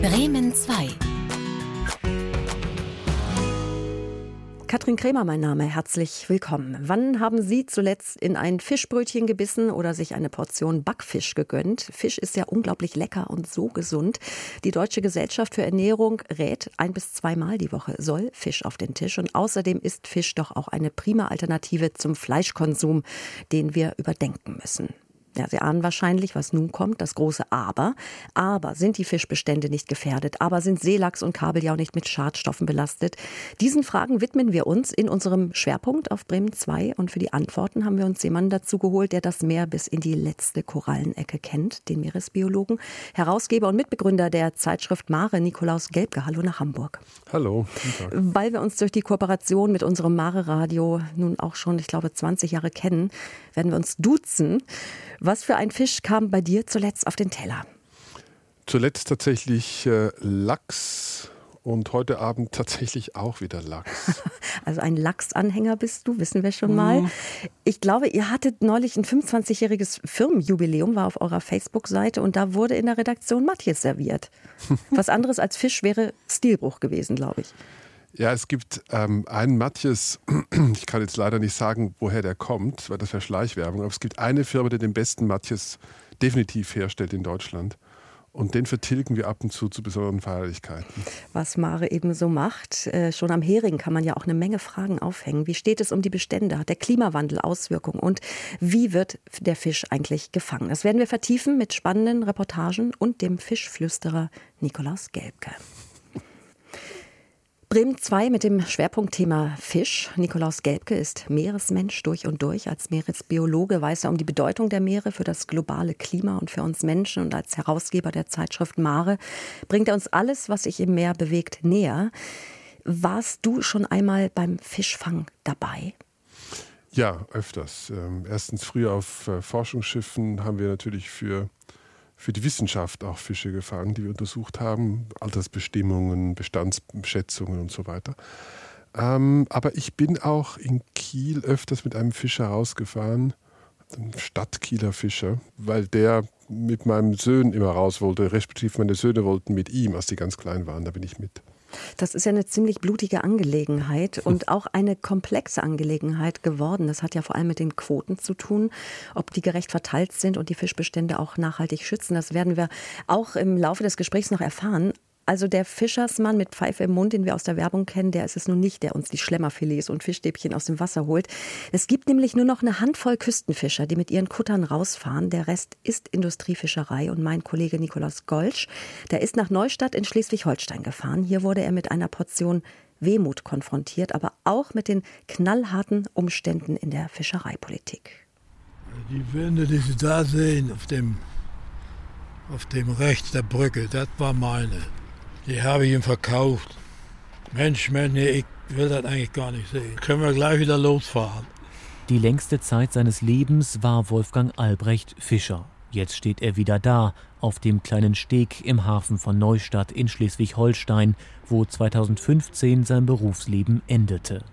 Bremen 2 Katrin Krämer, mein Name. Herzlich willkommen. Wann haben Sie zuletzt in ein Fischbrötchen gebissen oder sich eine Portion Backfisch gegönnt? Fisch ist ja unglaublich lecker und so gesund. Die Deutsche Gesellschaft für Ernährung rät, ein bis zweimal die Woche soll Fisch auf den Tisch. Und außerdem ist Fisch doch auch eine prima Alternative zum Fleischkonsum, den wir überdenken müssen. Ja, Sie ahnen wahrscheinlich, was nun kommt, das große Aber. Aber sind die Fischbestände nicht gefährdet? Aber sind Seelachs und Kabeljau nicht mit Schadstoffen belastet? Diesen Fragen widmen wir uns in unserem Schwerpunkt auf Bremen 2. Und für die Antworten haben wir uns jemanden dazu geholt, der das Meer bis in die letzte Korallenecke kennt, den Meeresbiologen, Herausgeber und Mitbegründer der Zeitschrift Mare, Nikolaus Gelbke. Hallo nach Hamburg. Hallo. Weil wir uns durch die Kooperation mit unserem Mare Radio nun auch schon, ich glaube, 20 Jahre kennen, werden wir uns duzen. Was für ein Fisch kam bei dir zuletzt auf den Teller? Zuletzt tatsächlich äh, Lachs und heute Abend tatsächlich auch wieder Lachs. Also ein Lachsanhänger bist du, wissen wir schon mal. Mhm. Ich glaube, ihr hattet neulich ein 25-jähriges Firmenjubiläum, war auf eurer Facebook-Seite und da wurde in der Redaktion Matthias serviert. Was anderes als Fisch wäre Stilbruch gewesen, glaube ich. Ja, es gibt ähm, einen Matthias, ich kann jetzt leider nicht sagen, woher der kommt, weil das wäre Schleichwerbung, aber es gibt eine Firma, die den besten Matthias definitiv herstellt in Deutschland. Und den vertilgen wir ab und zu zu besonderen Feierlichkeiten. Was Mare eben so macht. Äh, schon am Hering kann man ja auch eine Menge Fragen aufhängen. Wie steht es um die Bestände? Hat der Klimawandel Auswirkungen? Und wie wird der Fisch eigentlich gefangen? Das werden wir vertiefen mit spannenden Reportagen und dem Fischflüsterer Nikolaus Gelbke. Bremen 2 mit dem Schwerpunktthema Fisch. Nikolaus Gelbke ist Meeresmensch durch und durch. Als Meeresbiologe weiß er um die Bedeutung der Meere für das globale Klima und für uns Menschen. Und als Herausgeber der Zeitschrift Mare bringt er uns alles, was sich im Meer bewegt, näher. Warst du schon einmal beim Fischfang dabei? Ja, öfters. Ähm, erstens früher auf äh, Forschungsschiffen haben wir natürlich für für die Wissenschaft auch Fische gefangen, die wir untersucht haben, Altersbestimmungen, Bestandsschätzungen und so weiter. Ähm, aber ich bin auch in Kiel öfters mit einem Fischer rausgefahren, einem Stadtkieler Fischer, weil der mit meinem Sohn immer raus wollte, respektive meine Söhne wollten mit ihm, als die ganz klein waren, da bin ich mit. Das ist ja eine ziemlich blutige Angelegenheit und auch eine komplexe Angelegenheit geworden. Das hat ja vor allem mit den Quoten zu tun, ob die gerecht verteilt sind und die Fischbestände auch nachhaltig schützen. Das werden wir auch im Laufe des Gesprächs noch erfahren. Also der Fischersmann mit Pfeife im Mund, den wir aus der Werbung kennen, der ist es nun nicht, der uns die Schlemmerfilets und Fischstäbchen aus dem Wasser holt. Es gibt nämlich nur noch eine Handvoll Küstenfischer, die mit ihren Kuttern rausfahren. Der Rest ist Industriefischerei. Und mein Kollege Nikolaus Golsch, der ist nach Neustadt in Schleswig-Holstein gefahren. Hier wurde er mit einer Portion Wehmut konfrontiert, aber auch mit den knallharten Umständen in der Fischereipolitik. Die Wände, die Sie da sehen, auf dem, auf dem rechts der Brücke, das war meine. Die habe ich ihm verkauft. Mensch, Mensch, nee, ich will das eigentlich gar nicht sehen. Können wir gleich wieder losfahren. Die längste Zeit seines Lebens war Wolfgang Albrecht Fischer. Jetzt steht er wieder da, auf dem kleinen Steg im Hafen von Neustadt in Schleswig-Holstein, wo 2015 sein Berufsleben endete.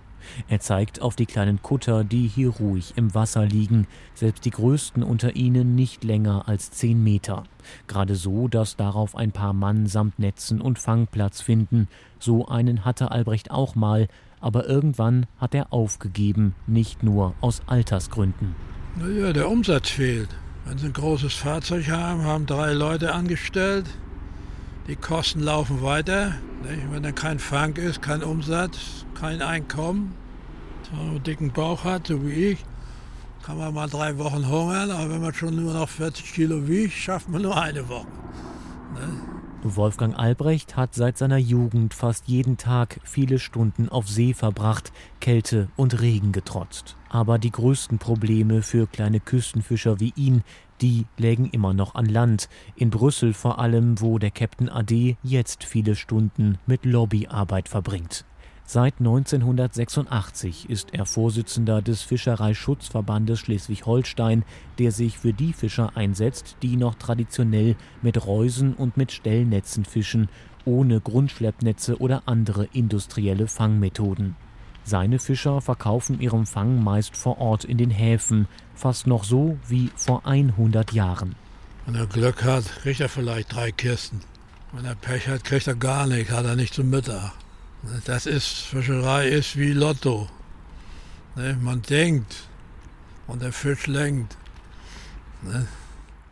Er zeigt auf die kleinen Kutter, die hier ruhig im Wasser liegen, selbst die größten unter ihnen nicht länger als zehn Meter. Gerade so, dass darauf ein paar Mann samt Netzen und Fangplatz finden. So einen hatte Albrecht auch mal, aber irgendwann hat er aufgegeben, nicht nur aus Altersgründen. Naja, der Umsatz fehlt. Wenn Sie ein großes Fahrzeug haben, haben drei Leute angestellt, die Kosten laufen weiter. Wenn da kein Fang ist, kein Umsatz, kein Einkommen, wenn man einen dicken Bauch hat, so wie ich, kann man mal drei Wochen hungern, aber wenn man schon nur noch 40 Kilo wiegt, schafft man nur eine Woche. Ne? Wolfgang Albrecht hat seit seiner Jugend fast jeden Tag viele Stunden auf See verbracht, Kälte und Regen getrotzt. Aber die größten Probleme für kleine Küstenfischer wie ihn, die lägen immer noch an Land, in Brüssel vor allem, wo der Captain AD jetzt viele Stunden mit Lobbyarbeit verbringt. Seit 1986 ist er Vorsitzender des Fischereischutzverbandes Schleswig-Holstein, der sich für die Fischer einsetzt, die noch traditionell mit Reusen und mit Stellnetzen fischen, ohne Grundschleppnetze oder andere industrielle Fangmethoden. Seine Fischer verkaufen ihren Fang meist vor Ort in den Häfen, fast noch so wie vor 100 Jahren. Wenn er Glück hat, kriegt er vielleicht drei Kisten. Wenn er Pech hat, kriegt er gar nichts, hat er nicht zum Mittag. Das ist, Fischerei ist wie Lotto. Ne? Man denkt und der Fisch lenkt.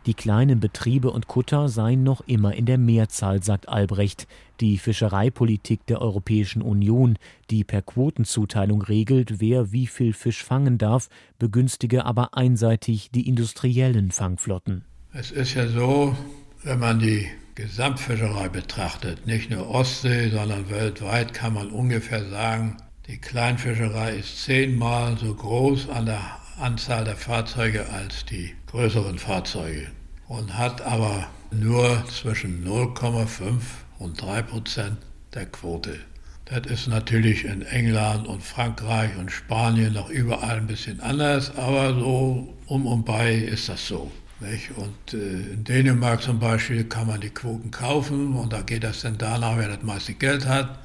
Die kleinen Betriebe und Kutter seien noch immer in der Mehrzahl, sagt Albrecht. Die Fischereipolitik der Europäischen Union, die per Quotenzuteilung regelt, wer wie viel Fisch fangen darf, begünstige aber einseitig die industriellen Fangflotten. Es ist ja so, wenn man die Gesamtfischerei betrachtet, nicht nur Ostsee, sondern weltweit, kann man ungefähr sagen, die Kleinfischerei ist zehnmal so groß an der Anzahl der Fahrzeuge als die größeren Fahrzeuge und hat aber nur zwischen 0,5 und 3 Prozent der Quote. Das ist natürlich in England und Frankreich und Spanien noch überall ein bisschen anders, aber so um und bei ist das so. Nicht? Und äh, in Dänemark zum Beispiel kann man die Quoten kaufen und da geht das dann danach, wer das meiste Geld hat.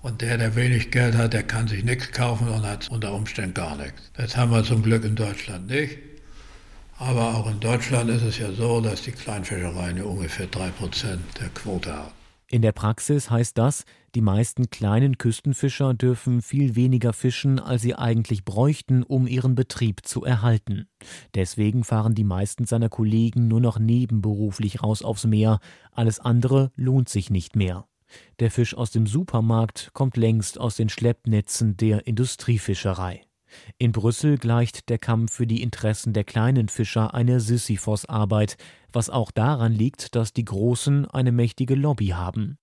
Und der, der wenig Geld hat, der kann sich nichts kaufen und hat unter Umständen gar nichts. Das haben wir zum Glück in Deutschland nicht. Aber auch in Deutschland ist es ja so, dass die Kleinfischerei nur ungefähr 3% der Quote hat. In der Praxis heißt das, die meisten kleinen Küstenfischer dürfen viel weniger fischen, als sie eigentlich bräuchten, um ihren Betrieb zu erhalten. Deswegen fahren die meisten seiner Kollegen nur noch nebenberuflich raus aufs Meer, alles andere lohnt sich nicht mehr. Der Fisch aus dem Supermarkt kommt längst aus den Schleppnetzen der Industriefischerei. In Brüssel gleicht der Kampf für die Interessen der kleinen Fischer einer Sisyphos-Arbeit, was auch daran liegt, dass die Großen eine mächtige Lobby haben.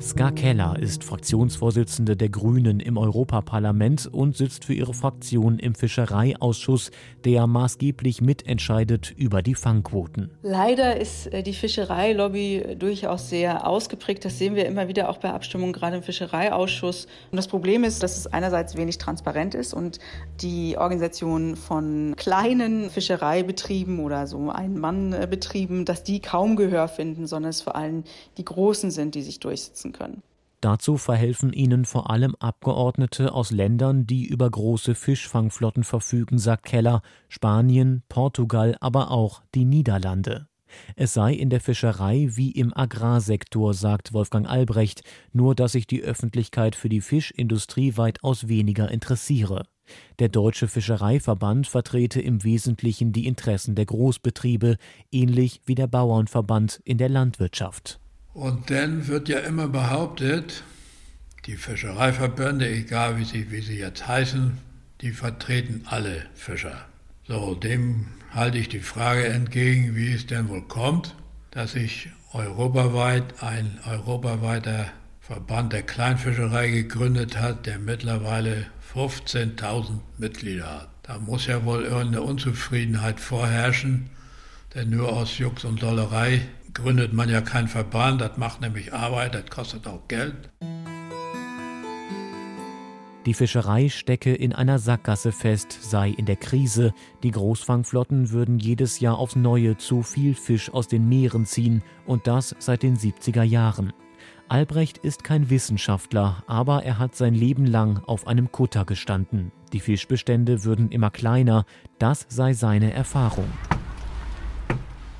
Ska Keller ist Fraktionsvorsitzende der Grünen im Europaparlament und sitzt für ihre Fraktion im Fischereiausschuss, der maßgeblich mitentscheidet über die Fangquoten. Leider ist äh, die Fischereilobby durchaus sehr ausgeprägt. Das sehen wir immer wieder auch bei Abstimmungen, gerade im Fischereiausschuss. Und das Problem ist, dass es einerseits wenig transparent ist und die Organisation von kleinen Fischereibetrieben oder so Ein-Mann-Betrieben, dass die kaum Gehör finden, sondern es vor allem die Großen sind, die sich durchsetzen nutzen können. Dazu verhelfen ihnen vor allem Abgeordnete aus Ländern, die über große Fischfangflotten verfügen, sagt Keller, Spanien, Portugal, aber auch die Niederlande. Es sei in der Fischerei wie im Agrarsektor, sagt Wolfgang Albrecht, nur dass sich die Öffentlichkeit für die Fischindustrie weitaus weniger interessiere. Der Deutsche Fischereiverband vertrete im Wesentlichen die Interessen der Großbetriebe, ähnlich wie der Bauernverband in der Landwirtschaft. Und dann wird ja immer behauptet, die Fischereiverbände, egal wie sie, wie sie jetzt heißen, die vertreten alle Fischer. So, dem halte ich die Frage entgegen, wie es denn wohl kommt, dass sich europaweit ein europaweiter Verband der Kleinfischerei gegründet hat, der mittlerweile 15.000 Mitglieder hat. Da muss ja wohl irgendeine Unzufriedenheit vorherrschen, denn nur aus Jux und Dollerei gründet man ja keinen Verband, das macht nämlich Arbeit, das kostet auch Geld. Die Fischerei stecke in einer Sackgasse fest, sei in der Krise. Die Großfangflotten würden jedes Jahr aufs Neue zu viel Fisch aus den Meeren ziehen und das seit den 70er Jahren. Albrecht ist kein Wissenschaftler, aber er hat sein Leben lang auf einem Kutter gestanden. Die Fischbestände würden immer kleiner, das sei seine Erfahrung.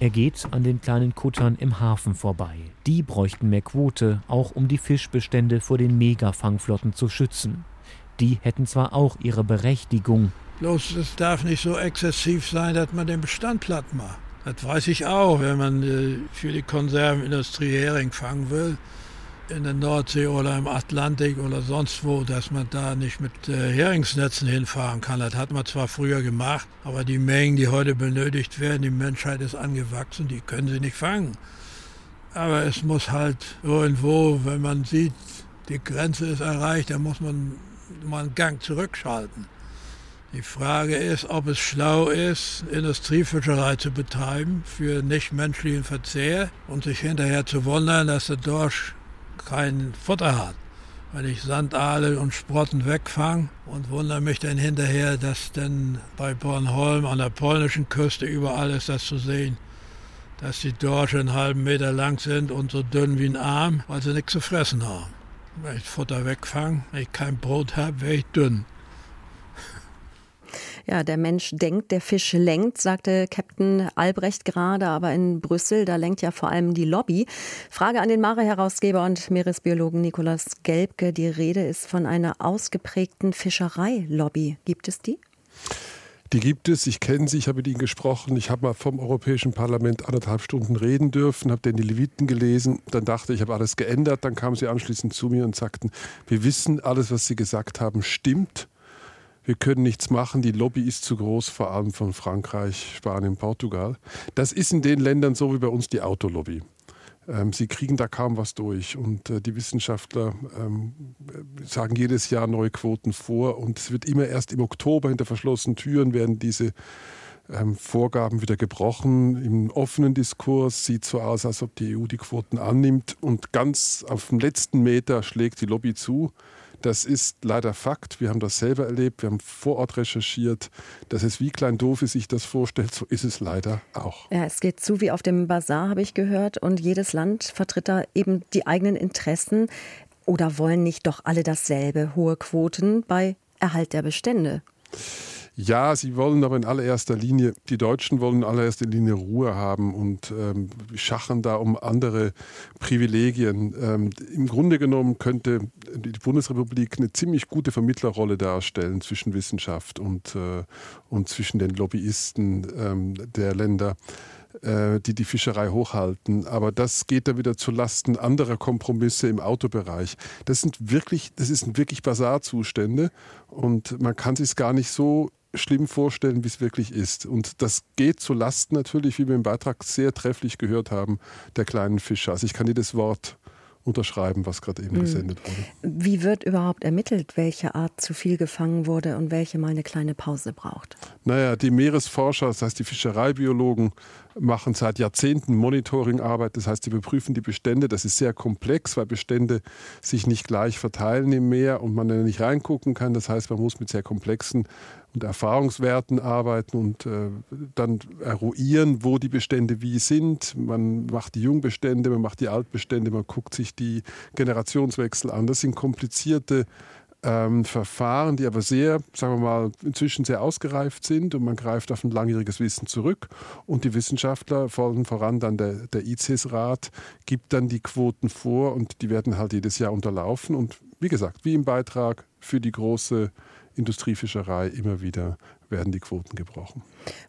Er geht an den kleinen Kuttern im Hafen vorbei. Die bräuchten mehr Quote, auch um die Fischbestände vor den Megafangflotten zu schützen. Die hätten zwar auch ihre Berechtigung. Bloß es darf nicht so exzessiv sein, dass man den Bestand platt macht. Das weiß ich auch, wenn man äh, für die Konservenindustrie Hering fangen will in der Nordsee oder im Atlantik oder sonst wo, dass man da nicht mit äh, Heringsnetzen hinfahren kann. Das hat man zwar früher gemacht, aber die Mengen, die heute benötigt werden, die Menschheit ist angewachsen, die können sie nicht fangen. Aber es muss halt irgendwo, wenn man sieht, die Grenze ist erreicht, dann muss man mal einen Gang zurückschalten. Die Frage ist, ob es schlau ist, Industriefischerei zu betreiben für nichtmenschlichen Verzehr und sich hinterher zu wundern, dass der Dorsch kein Futter hat. Wenn ich Sandaale und Sprotten wegfange und wundere mich dann hinterher, dass dann bei Bornholm an der polnischen Küste überall ist das zu sehen, dass die Dorsche einen halben Meter lang sind und so dünn wie ein Arm, weil sie nichts zu fressen haben. Wenn ich Futter wegfange, wenn ich kein Brot habe, wäre ich dünn. Ja, der Mensch denkt, der Fisch lenkt, sagte Captain Albrecht gerade, aber in Brüssel, da lenkt ja vor allem die Lobby. Frage an den Mare-Herausgeber und Meeresbiologen Nikolaus Gelbke. Die Rede ist von einer ausgeprägten Fischereilobby. Gibt es die? Die gibt es, ich kenne sie, ich habe mit ihnen gesprochen. Ich habe mal vom Europäischen Parlament anderthalb Stunden reden dürfen, habe den die Leviten gelesen. Dann dachte ich, ich habe alles geändert. Dann kamen sie anschließend zu mir und sagten, wir wissen, alles, was Sie gesagt haben, stimmt. Wir können nichts machen, die Lobby ist zu groß, vor allem von Frankreich, Spanien, Portugal. Das ist in den Ländern so wie bei uns die Autolobby. Ähm, sie kriegen da kaum was durch. Und äh, die Wissenschaftler ähm, sagen jedes Jahr neue Quoten vor. Und es wird immer erst im Oktober hinter verschlossenen Türen werden diese ähm, Vorgaben wieder gebrochen. Im offenen Diskurs sieht so aus, als ob die EU die Quoten annimmt. Und ganz auf dem letzten Meter schlägt die Lobby zu. Das ist leider Fakt. Wir haben das selber erlebt. Wir haben vor Ort recherchiert. Das ist wie klein doof, wie sich das vorstellt. So ist es leider auch. Ja, es geht zu wie auf dem Bazar, habe ich gehört. Und jedes Land vertritt da eben die eigenen Interessen. Oder wollen nicht doch alle dasselbe? Hohe Quoten bei Erhalt der Bestände. Ja, sie wollen aber in allererster Linie, die Deutschen wollen in allererster Linie Ruhe haben und ähm, schachen da um andere Privilegien. Ähm, Im Grunde genommen könnte die Bundesrepublik eine ziemlich gute Vermittlerrolle darstellen zwischen Wissenschaft und, äh, und zwischen den Lobbyisten ähm, der Länder äh, die die Fischerei hochhalten. Aber das geht dann wieder zu Lasten anderer Kompromisse im Autobereich. Das sind wirklich, das sind wirklich Basarzustände und man kann sich es gar nicht so schlimm vorstellen, wie es wirklich ist. Und das geht zu Lasten natürlich, wie wir im Beitrag sehr trefflich gehört haben, der kleinen Fischer. Also ich kann jedes Wort unterschreiben, was gerade eben mhm. gesendet wurde. Wie wird überhaupt ermittelt, welche Art zu viel gefangen wurde und welche mal eine kleine Pause braucht? Naja, die Meeresforscher, das heißt die Fischereibiologen, machen seit Jahrzehnten Monitoringarbeit. Das heißt, sie überprüfen die Bestände. Das ist sehr komplex, weil Bestände sich nicht gleich verteilen im Meer und man da nicht reingucken kann. Das heißt, man muss mit sehr komplexen und Erfahrungswerten arbeiten und äh, dann eruieren, wo die Bestände wie sind. Man macht die Jungbestände, man macht die Altbestände, man guckt sich die Generationswechsel an. Das sind komplizierte ähm, Verfahren, die aber sehr, sagen wir mal, inzwischen sehr ausgereift sind und man greift auf ein langjähriges Wissen zurück. Und die Wissenschaftler, vor voran dann der, der ICES-Rat, gibt dann die Quoten vor und die werden halt jedes Jahr unterlaufen. Und wie gesagt, wie im Beitrag für die große Industriefischerei immer wieder werden die Quoten gebrochen.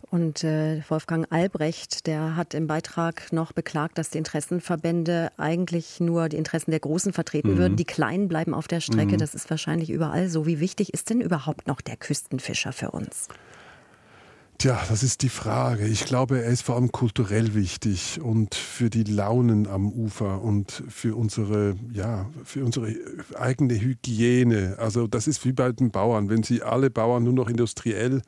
Und äh, Wolfgang Albrecht, der hat im Beitrag noch beklagt, dass die Interessenverbände eigentlich nur die Interessen der Großen vertreten mhm. würden. Die Kleinen bleiben auf der Strecke. Mhm. Das ist wahrscheinlich überall so. Wie wichtig ist denn überhaupt noch der Küstenfischer für uns? Tja, das ist die Frage. Ich glaube, er ist vor allem kulturell wichtig und für die Launen am Ufer und für unsere, ja, für unsere eigene Hygiene. Also das ist wie bei den Bauern. Wenn sie alle Bauern nur noch industriell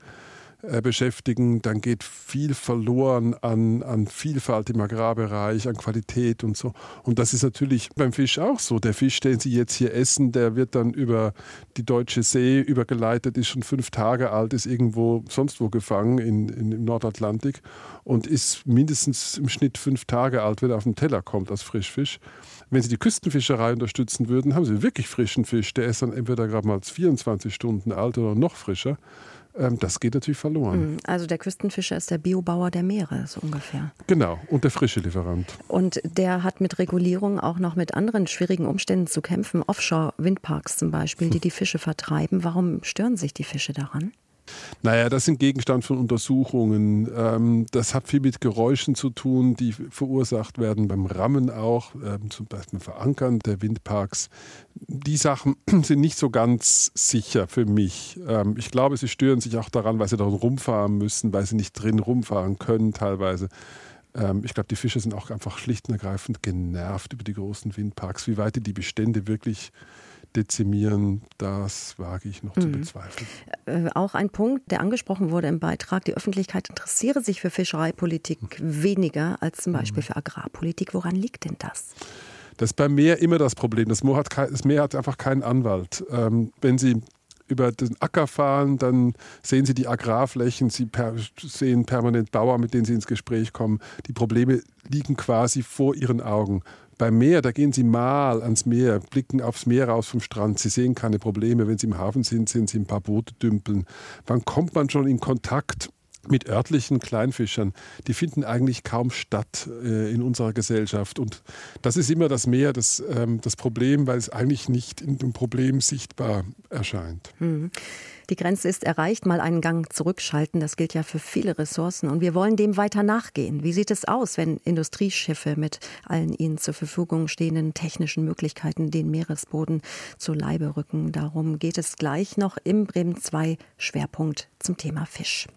beschäftigen, dann geht viel verloren an, an Vielfalt im Agrarbereich, an Qualität und so. Und das ist natürlich beim Fisch auch so. Der Fisch, den Sie jetzt hier essen, der wird dann über die deutsche See übergeleitet, ist schon fünf Tage alt, ist irgendwo sonst wo gefangen in, in, im Nordatlantik und ist mindestens im Schnitt fünf Tage alt, wenn er auf den Teller kommt als Frischfisch. Wenn Sie die Küstenfischerei unterstützen würden, haben Sie wirklich frischen Fisch. Der ist dann entweder gerade mal 24 Stunden alt oder noch frischer. Ähm, das geht natürlich verloren. Mhm. Also der Küstenfischer ist der Biobauer der Meere, so ungefähr. Genau, und der frische Lieferant. Und der hat mit Regulierung auch noch mit anderen schwierigen Umständen zu kämpfen. Offshore-Windparks zum Beispiel, die die Fische vertreiben. Warum stören sich die Fische daran? Naja, das sind Gegenstand von Untersuchungen. Ähm, das hat viel mit Geräuschen zu tun, die verursacht werden beim Rammen auch, ähm, zum Beispiel Verankern der Windparks. Die Sachen sind nicht so ganz sicher für mich. Ähm, ich glaube, sie stören sich auch daran, weil sie darin rumfahren müssen, weil sie nicht drin rumfahren können teilweise. Ich glaube, die Fische sind auch einfach schlicht und ergreifend genervt über die großen Windparks, wie weit die Bestände wirklich dezimieren, das wage ich noch mhm. zu bezweifeln. Äh, auch ein Punkt, der angesprochen wurde im Beitrag, die Öffentlichkeit interessiere sich für Fischereipolitik mhm. weniger als zum Beispiel mhm. für Agrarpolitik. Woran liegt denn das? Das ist beim Meer immer das Problem. Das Meer hat, kein, das Meer hat einfach keinen Anwalt. Ähm, wenn Sie über den Acker fahren, dann sehen Sie die Agrarflächen, Sie per, sehen permanent Bauern, mit denen Sie ins Gespräch kommen. Die Probleme liegen quasi vor Ihren Augen Beim Meer, da gehen Sie mal ans Meer, blicken aufs Meer raus vom Strand. Sie sehen keine Probleme. Wenn Sie im Hafen sind, sehen Sie ein paar Boote dümpeln. Wann kommt man schon in Kontakt mit örtlichen Kleinfischern, die finden eigentlich kaum statt äh, in unserer Gesellschaft. Und das ist immer das Meer, das, ähm, das Problem, weil es eigentlich nicht in dem Problem sichtbar erscheint. Mhm. Die Grenze ist erreicht, mal einen Gang zurückschalten, das gilt ja für viele Ressourcen. Und wir wollen dem weiter nachgehen. Wie sieht es aus, wenn Industrieschiffe mit allen ihnen zur Verfügung stehenden technischen Möglichkeiten den Meeresboden zu Leibe rücken? Darum geht es gleich noch im Bremen 2 Schwerpunkt zum Thema Fisch.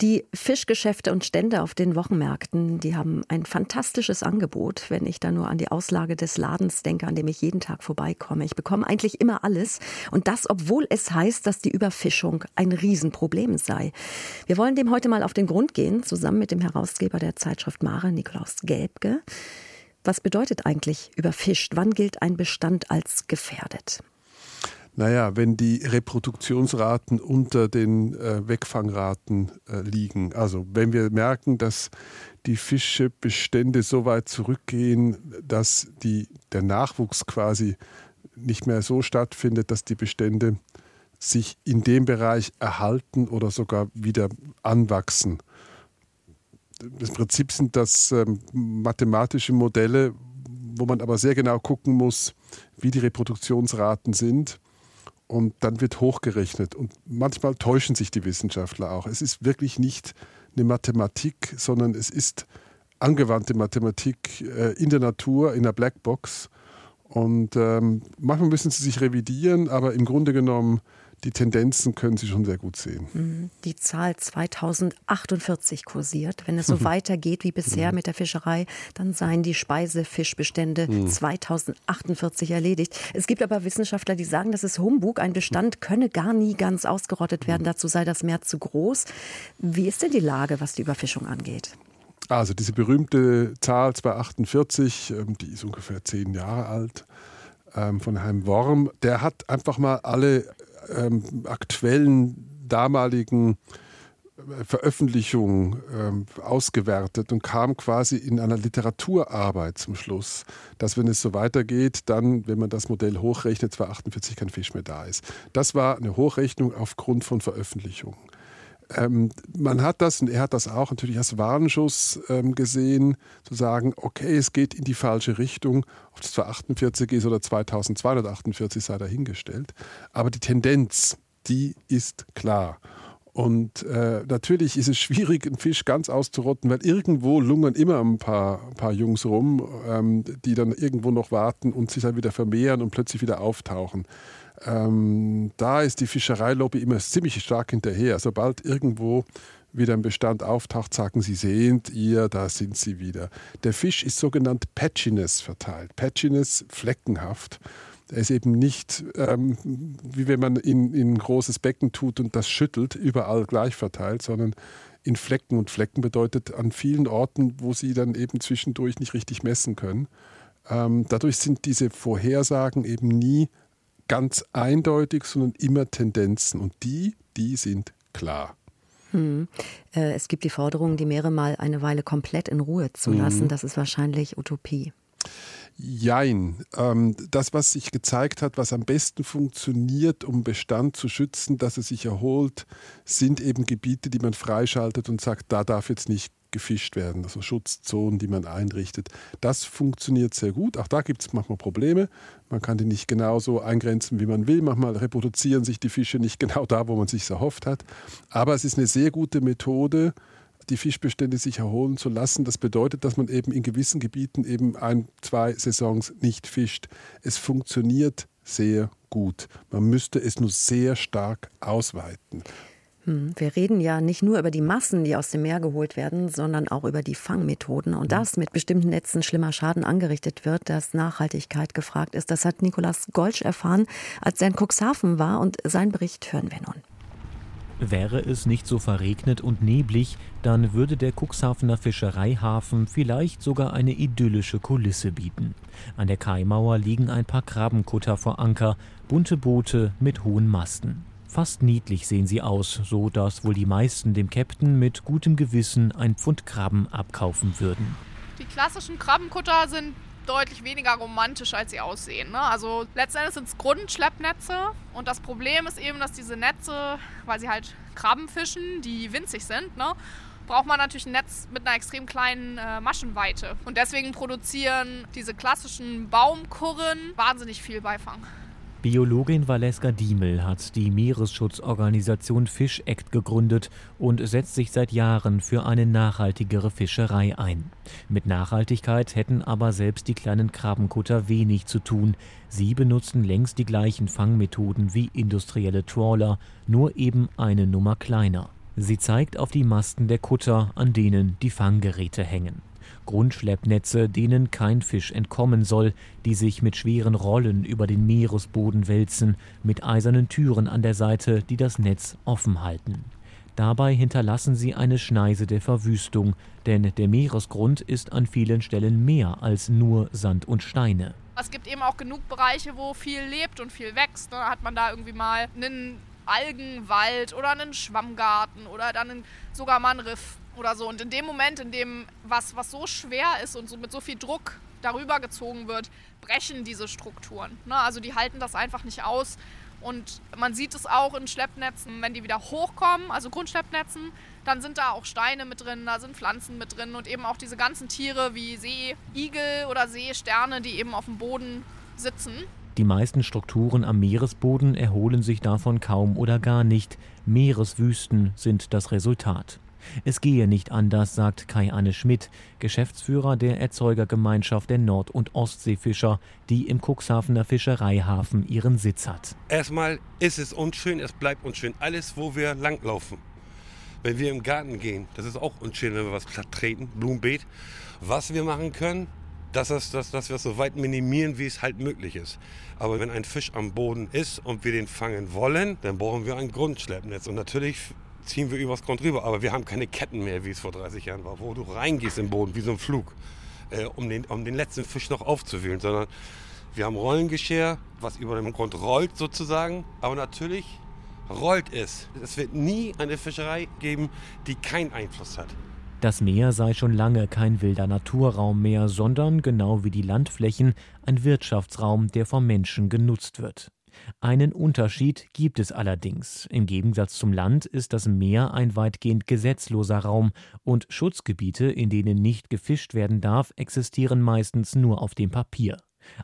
Die Fischgeschäfte und Stände auf den Wochenmärkten, die haben ein fantastisches Angebot, wenn ich da nur an die Auslage des Ladens denke, an dem ich jeden Tag vorbeikomme. Ich bekomme eigentlich immer alles und das, obwohl es heißt, dass die Überfischung ein Riesenproblem sei. Wir wollen dem heute mal auf den Grund gehen, zusammen mit dem Herausgeber der Zeitschrift Mare, Nikolaus Gelbke. Was bedeutet eigentlich überfischt? Wann gilt ein Bestand als gefährdet? Naja, wenn die Reproduktionsraten unter den äh, Wegfangraten äh, liegen. Also wenn wir merken, dass die Fischebestände so weit zurückgehen, dass die, der Nachwuchs quasi nicht mehr so stattfindet, dass die Bestände sich in dem Bereich erhalten oder sogar wieder anwachsen. Im Prinzip sind das ähm, mathematische Modelle, wo man aber sehr genau gucken muss, wie die Reproduktionsraten sind und dann wird hochgerechnet. Und manchmal täuschen sich die Wissenschaftler auch. Es ist wirklich nicht eine Mathematik, sondern es ist angewandte Mathematik äh, in der Natur, in der Blackbox. Und ähm, manchmal müssen sie sich revidieren, aber im Grunde genommen die Tendenzen können Sie schon sehr gut sehen. Mhm. Die Zahl 2048 kursiert. Wenn es so mhm. weitergeht wie bisher mhm. mit der Fischerei, dann seien die Speisefischbestände 2048 erledigt. Es gibt aber Wissenschaftler, die sagen, das ist Humbug. Ein Bestand könne gar nie ganz ausgerottet werden. Dazu sei das Meer zu groß. Wie ist denn die Lage, was die Überfischung angeht? Also diese berühmte Zahl 248, ähm, die ist ungefähr zehn Jahre alt, ähm, von Heim Worm, der hat einfach mal alle ähm, aktuellen damaligen äh, Veröffentlichungen ähm, ausgewertet und kam quasi in einer Literaturarbeit zum Schluss, dass wenn es so weitergeht, dann, wenn man das Modell hochrechnet, 248 kein Fisch mehr da ist. Das war eine Hochrechnung aufgrund von Veröffentlichungen. Ähm, man hat das, und er hat das auch natürlich als Warnschuss ähm, gesehen, zu sagen, okay, es geht in die falsche Richtung, ob es 248 ist oder 2248 sei dahingestellt. Aber die Tendenz, die ist klar. Und äh, natürlich ist es schwierig, einen Fisch ganz auszurotten, weil irgendwo lungern immer ein paar, ein paar Jungs rum, ähm, die dann irgendwo noch warten und sich dann wieder vermehren und plötzlich wieder auftauchen. Ähm, da ist die Fischereilobby immer ziemlich stark hinterher. Sobald irgendwo wieder ein Bestand auftaucht, sagen sie, sehend ihr, da sind sie wieder. Der Fisch ist sogenannt Patchiness verteilt. Patchiness, fleckenhaft. Er ist eben nicht, ähm, wie wenn man in, in ein großes Becken tut und das schüttelt, überall gleich verteilt, sondern in Flecken. Und Flecken bedeutet an vielen Orten, wo sie dann eben zwischendurch nicht richtig messen können. Ähm, dadurch sind diese Vorhersagen eben nie ganz eindeutig, sondern immer Tendenzen. Und die, die sind klar. Hm. Äh, es gibt die Forderung, die Meere mal eine Weile komplett in Ruhe zu lassen. Mhm. Das ist wahrscheinlich Utopie. Jein. Ähm, das, was sich gezeigt hat, was am besten funktioniert, um Bestand zu schützen, dass er sich erholt, sind eben Gebiete, die man freischaltet und sagt, da darf jetzt nicht gefischt werden, also Schutzzonen, die man einrichtet. Das funktioniert sehr gut. Auch da gibt es manchmal Probleme. Man kann die nicht genauso eingrenzen, wie man will. Manchmal reproduzieren sich die Fische nicht genau da, wo man sich erhofft hat. Aber es ist eine sehr gute Methode, die Fischbestände sich erholen zu lassen. Das bedeutet, dass man eben in gewissen Gebieten eben ein, zwei Saisons nicht fischt. Es funktioniert sehr gut. Man müsste es nur sehr stark ausweiten. Hm, wir reden ja nicht nur über die Massen, die aus dem Meer geholt werden, sondern auch über die Fangmethoden und dass mit bestimmten Netzen schlimmer Schaden angerichtet wird, dass Nachhaltigkeit gefragt ist. Das hat Nikolaus Golsch erfahren, als er in Cuxhaven war und seinen Bericht hören wir nun. Wäre es nicht so verregnet und neblig, dann würde der Cuxhavener Fischereihafen vielleicht sogar eine idyllische Kulisse bieten. An der Kaimauer liegen ein paar Krabbenkutter vor Anker, bunte Boote mit hohen Masten. Fast niedlich sehen sie aus, so dass wohl die meisten dem Captain mit gutem Gewissen ein Pfund Krabben abkaufen würden. Die klassischen Krabbenkutter sind deutlich weniger romantisch, als sie aussehen. Ne? Also letztendlich sind es Grundschleppnetze und das Problem ist eben, dass diese Netze, weil sie halt Krabben fischen, die winzig sind, ne? braucht man natürlich ein Netz mit einer extrem kleinen äh, Maschenweite. Und deswegen produzieren diese klassischen Baumkurren wahnsinnig viel Beifang. Biologin Valeska Diemel hat die Meeresschutzorganisation Fish Act gegründet und setzt sich seit Jahren für eine nachhaltigere Fischerei ein. Mit Nachhaltigkeit hätten aber selbst die kleinen Krabbenkutter wenig zu tun. Sie benutzen längst die gleichen Fangmethoden wie industrielle Trawler, nur eben eine Nummer kleiner. Sie zeigt auf die Masten der Kutter, an denen die Fanggeräte hängen. Grundschleppnetze, denen kein Fisch entkommen soll, die sich mit schweren Rollen über den Meeresboden wälzen, mit eisernen Türen an der Seite, die das Netz offen halten. Dabei hinterlassen sie eine Schneise der Verwüstung, denn der Meeresgrund ist an vielen Stellen mehr als nur Sand und Steine. Es gibt eben auch genug Bereiche, wo viel lebt und viel wächst. Da hat man da irgendwie mal einen Algenwald oder einen Schwammgarten oder dann sogar mal ein Riff oder so. Und in dem Moment, in dem was, was so schwer ist und so mit so viel Druck darüber gezogen wird, brechen diese Strukturen. Ne? Also die halten das einfach nicht aus. Und man sieht es auch in Schleppnetzen, wenn die wieder hochkommen, also Grundschleppnetzen, dann sind da auch Steine mit drin, da sind Pflanzen mit drin und eben auch diese ganzen Tiere wie Seeigel oder Seesterne, die eben auf dem Boden sitzen. Die meisten Strukturen am Meeresboden erholen sich davon kaum oder gar nicht. Meereswüsten sind das Resultat. Es gehe nicht anders, sagt Kai-Anne Schmidt, Geschäftsführer der Erzeugergemeinschaft der Nord- und Ostseefischer, die im Cuxhavener Fischereihafen ihren Sitz hat. Erstmal ist es unschön, es bleibt unschön. Alles, wo wir langlaufen. Wenn wir im Garten gehen, das ist auch unschön, wenn wir was platt treten, Blumenbeet. Was wir machen können, dass, das, dass, dass wir es so weit minimieren, wie es halt möglich ist. Aber wenn ein Fisch am Boden ist und wir den fangen wollen, dann brauchen wir ein Grundschleppnetz. Und natürlich ziehen wir übers Grund rüber. Aber wir haben keine Ketten mehr, wie es vor 30 Jahren war, wo du reingehst im Boden, wie so ein Flug, äh, um, den, um den letzten Fisch noch aufzuwühlen. Sondern wir haben Rollengeschirr, was über dem Grund rollt sozusagen. Aber natürlich rollt es. Es wird nie eine Fischerei geben, die keinen Einfluss hat. Das Meer sei schon lange kein wilder Naturraum mehr, sondern, genau wie die Landflächen, ein Wirtschaftsraum, der vom Menschen genutzt wird. Einen Unterschied gibt es allerdings. Im Gegensatz zum Land ist das Meer ein weitgehend gesetzloser Raum und Schutzgebiete, in denen nicht gefischt werden darf, existieren meistens nur auf dem Papier.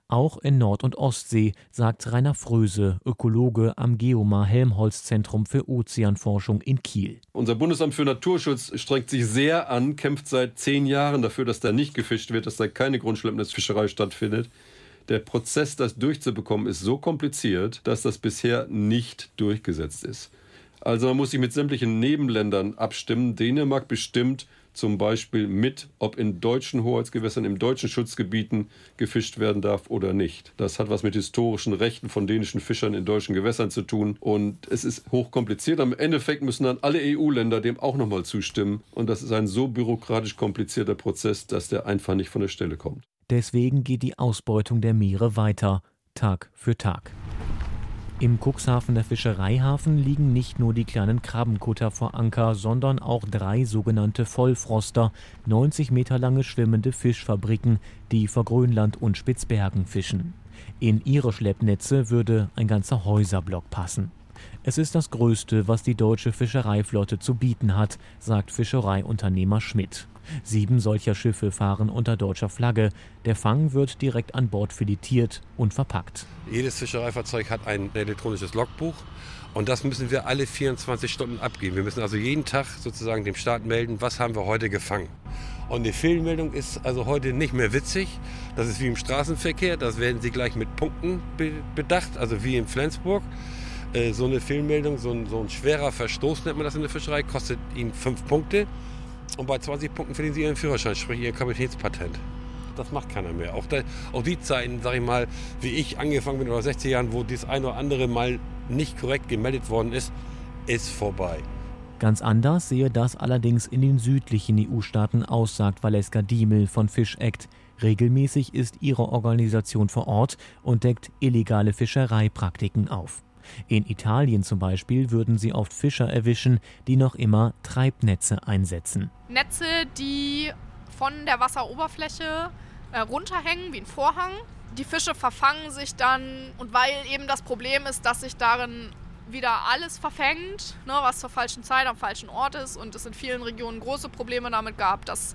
Auch in Nord- und Ostsee, sagt Rainer Fröse, Ökologe am Geomar Helmholtz Zentrum für Ozeanforschung in Kiel. Unser Bundesamt für Naturschutz strengt sich sehr an, kämpft seit zehn Jahren dafür, dass da nicht gefischt wird, dass da keine Grundschleppnetzfischerei stattfindet. Der Prozess, das durchzubekommen, ist so kompliziert, dass das bisher nicht durchgesetzt ist. Also man muss sich mit sämtlichen Nebenländern abstimmen. Dänemark bestimmt zum Beispiel mit, ob in deutschen Hoheitsgewässern, in deutschen Schutzgebieten gefischt werden darf oder nicht. Das hat was mit historischen Rechten von dänischen Fischern in deutschen Gewässern zu tun. Und es ist hochkompliziert. Am Endeffekt müssen dann alle EU-Länder dem auch nochmal zustimmen. Und das ist ein so bürokratisch komplizierter Prozess, dass der einfach nicht von der Stelle kommt. Deswegen geht die Ausbeutung der Meere weiter, Tag für Tag. Im Cuxhavener Fischereihafen liegen nicht nur die kleinen Krabbenkutter vor Anker, sondern auch drei sogenannte Vollfroster, 90 Meter lange schwimmende Fischfabriken, die vor Grönland und Spitzbergen fischen. In ihre Schleppnetze würde ein ganzer Häuserblock passen. Es ist das Größte, was die deutsche Fischereiflotte zu bieten hat, sagt Fischereiunternehmer Schmidt. Sieben solcher Schiffe fahren unter deutscher Flagge. Der Fang wird direkt an Bord filetiert und verpackt. Jedes Fischereifahrzeug hat ein elektronisches Logbuch und das müssen wir alle 24 Stunden abgeben. Wir müssen also jeden Tag sozusagen dem Staat melden, was haben wir heute gefangen. Und die Fehlmeldung ist also heute nicht mehr witzig. Das ist wie im Straßenverkehr. Das werden Sie gleich mit Punkten bedacht, also wie in Flensburg. Äh, so eine Fehlmeldung, so ein, so ein schwerer Verstoß nennt man das in der Fischerei, kostet Ihnen fünf Punkte. Und bei 20 Punkten verlieren sie ihren Führerschein, sprich ihr Kapitänspatent. Das macht keiner mehr. Auch, da, auch die Zeiten, sag ich mal, wie ich angefangen bin, oder 60 Jahren, wo das ein oder andere mal nicht korrekt gemeldet worden ist, ist vorbei. Ganz anders sehe das allerdings in den südlichen EU-Staaten aus, sagt Valeska Diemel von Fish Act. Regelmäßig ist ihre Organisation vor Ort und deckt illegale Fischereipraktiken auf. In Italien zum Beispiel würden sie oft Fischer erwischen, die noch immer Treibnetze einsetzen. Netze, die von der Wasseroberfläche äh, runterhängen wie ein Vorhang. Die Fische verfangen sich dann und weil eben das Problem ist, dass sich darin wieder alles verfängt, ne, was zur falschen Zeit am falschen Ort ist und es in vielen Regionen große Probleme damit gab, dass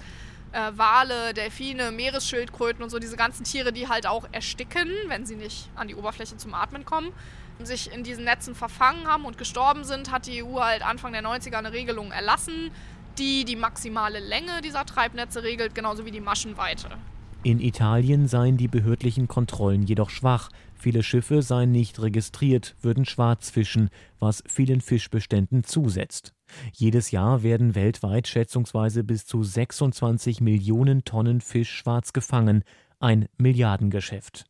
äh, Wale, Delfine, Meeresschildkröten und so diese ganzen Tiere, die halt auch ersticken, wenn sie nicht an die Oberfläche zum Atmen kommen, sich in diesen Netzen verfangen haben und gestorben sind, hat die EU halt Anfang der 90er eine Regelung erlassen, die die maximale Länge dieser Treibnetze regelt, genauso wie die Maschenweite. In Italien seien die behördlichen Kontrollen jedoch schwach. Viele Schiffe seien nicht registriert, würden schwarz fischen, was vielen Fischbeständen zusetzt. Jedes Jahr werden weltweit schätzungsweise bis zu 26 Millionen Tonnen Fisch schwarz gefangen, ein Milliardengeschäft.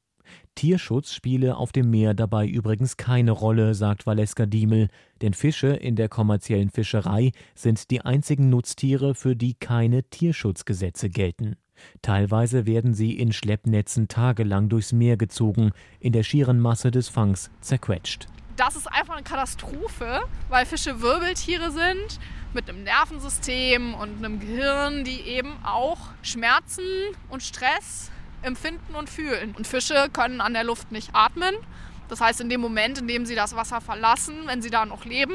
Tierschutz spiele auf dem Meer dabei übrigens keine Rolle, sagt Valeska Diemel, denn Fische in der kommerziellen Fischerei sind die einzigen Nutztiere, für die keine Tierschutzgesetze gelten. Teilweise werden sie in Schleppnetzen tagelang durchs Meer gezogen, in der schieren Masse des Fangs zerquetscht. Das ist einfach eine Katastrophe, weil Fische Wirbeltiere sind mit einem Nervensystem und einem Gehirn, die eben auch Schmerzen und Stress empfinden und fühlen. Und Fische können an der Luft nicht atmen. Das heißt, in dem Moment, in dem sie das Wasser verlassen, wenn sie da noch leben,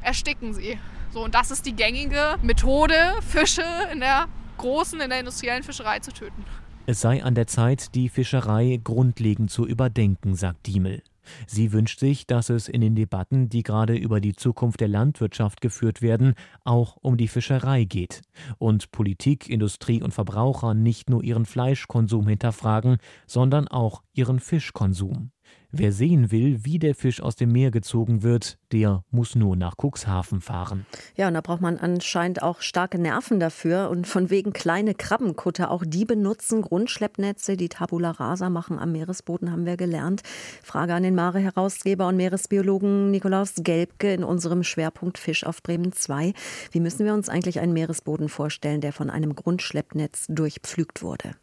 ersticken sie. So, und das ist die gängige Methode, Fische in der großen, in der industriellen Fischerei zu töten. Es sei an der Zeit, die Fischerei grundlegend zu überdenken, sagt Diemel. Sie wünscht sich, dass es in den Debatten, die gerade über die Zukunft der Landwirtschaft geführt werden, auch um die Fischerei geht und Politik, Industrie und Verbraucher nicht nur ihren Fleischkonsum hinterfragen, sondern auch ihren Fischkonsum. Wer sehen will, wie der Fisch aus dem Meer gezogen wird, der muss nur nach Cuxhaven fahren. Ja, und da braucht man anscheinend auch starke Nerven dafür. Und von wegen kleine Krabbenkutter, auch die benutzen Grundschleppnetze, die Tabula Rasa machen am Meeresboden, haben wir gelernt. Frage an den Mare-Herausgeber und Meeresbiologen Nikolaus Gelbke in unserem Schwerpunkt Fisch auf Bremen 2. Wie müssen wir uns eigentlich einen Meeresboden vorstellen, der von einem Grundschleppnetz durchpflügt wurde?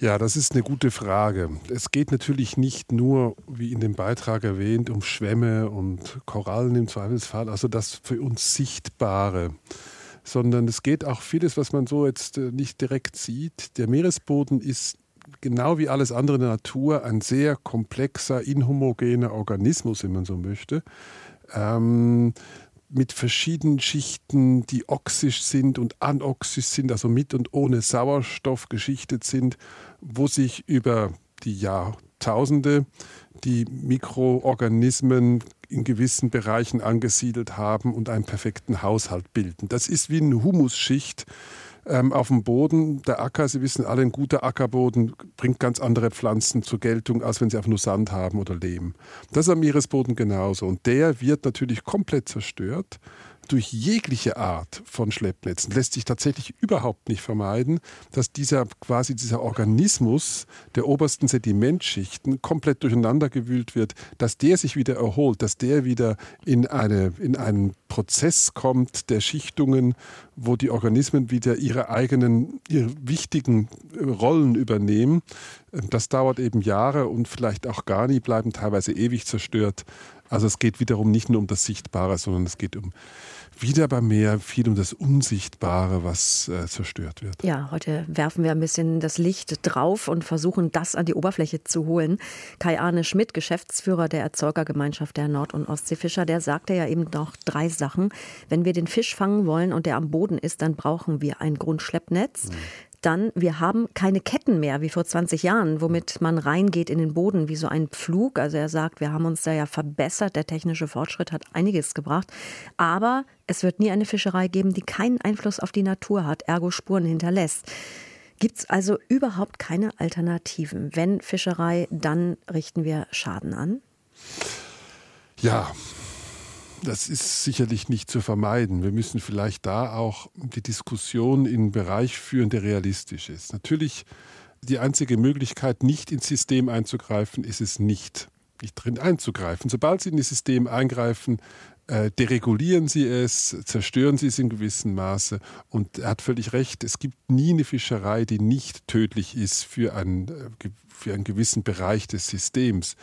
Ja, das ist eine gute Frage. Es geht natürlich nicht nur, wie in dem Beitrag erwähnt, um Schwämme und Korallen im Zweifelsfall, also das für uns Sichtbare, sondern es geht auch vieles, was man so jetzt äh, nicht direkt sieht. Der Meeresboden ist genau wie alles andere in der Natur ein sehr komplexer, inhomogener Organismus, wenn man so möchte. Ähm, mit verschiedenen Schichten, die oxisch sind und anoxisch sind, also mit und ohne Sauerstoff geschichtet sind, wo sich über die Jahrtausende die Mikroorganismen in gewissen Bereichen angesiedelt haben und einen perfekten Haushalt bilden. Das ist wie eine Humusschicht, ähm, auf dem Boden. Der Acker, Sie wissen alle, ein guter Ackerboden bringt ganz andere Pflanzen zur Geltung, als wenn Sie einfach nur Sand haben oder Lehm. Das ist am Meeresboden genauso. Und der wird natürlich komplett zerstört durch jegliche Art von Schleppnetzen lässt sich tatsächlich überhaupt nicht vermeiden, dass dieser quasi dieser Organismus der obersten Sedimentschichten komplett durcheinandergewühlt wird, dass der sich wieder erholt, dass der wieder in, eine, in einen Prozess kommt der Schichtungen, wo die Organismen wieder ihre eigenen, ihre wichtigen Rollen übernehmen. Das dauert eben Jahre und vielleicht auch gar nie, bleiben teilweise ewig zerstört. Also es geht wiederum nicht nur um das Sichtbare, sondern es geht um wieder beim Meer viel um das Unsichtbare, was äh, zerstört wird. Ja, heute werfen wir ein bisschen das Licht drauf und versuchen, das an die Oberfläche zu holen. Kai-Arne Schmidt, Geschäftsführer der Erzeugergemeinschaft der Nord- und Ostseefischer, der sagte ja eben noch drei Sachen. Wenn wir den Fisch fangen wollen und der am Boden ist, dann brauchen wir ein Grundschleppnetz. Mhm. Dann, wir haben keine Ketten mehr wie vor 20 Jahren, womit man reingeht in den Boden wie so ein Pflug. Also er sagt, wir haben uns da ja verbessert. Der technische Fortschritt hat einiges gebracht. Aber es wird nie eine Fischerei geben, die keinen Einfluss auf die Natur hat, ergo Spuren hinterlässt. Gibt es also überhaupt keine Alternativen? Wenn Fischerei, dann richten wir Schaden an? Ja, das ist sicherlich nicht zu vermeiden. Wir müssen vielleicht da auch die Diskussion in einen Bereich führen, der realistisch ist. Natürlich, die einzige Möglichkeit, nicht ins System einzugreifen, ist es nicht, nicht drin einzugreifen. Sobald Sie in das System eingreifen, äh, deregulieren Sie es, zerstören Sie es in gewissem Maße. Und er hat völlig recht, es gibt nie eine Fischerei, die nicht tödlich ist für einen, äh, für einen gewissen Bereich des Systems.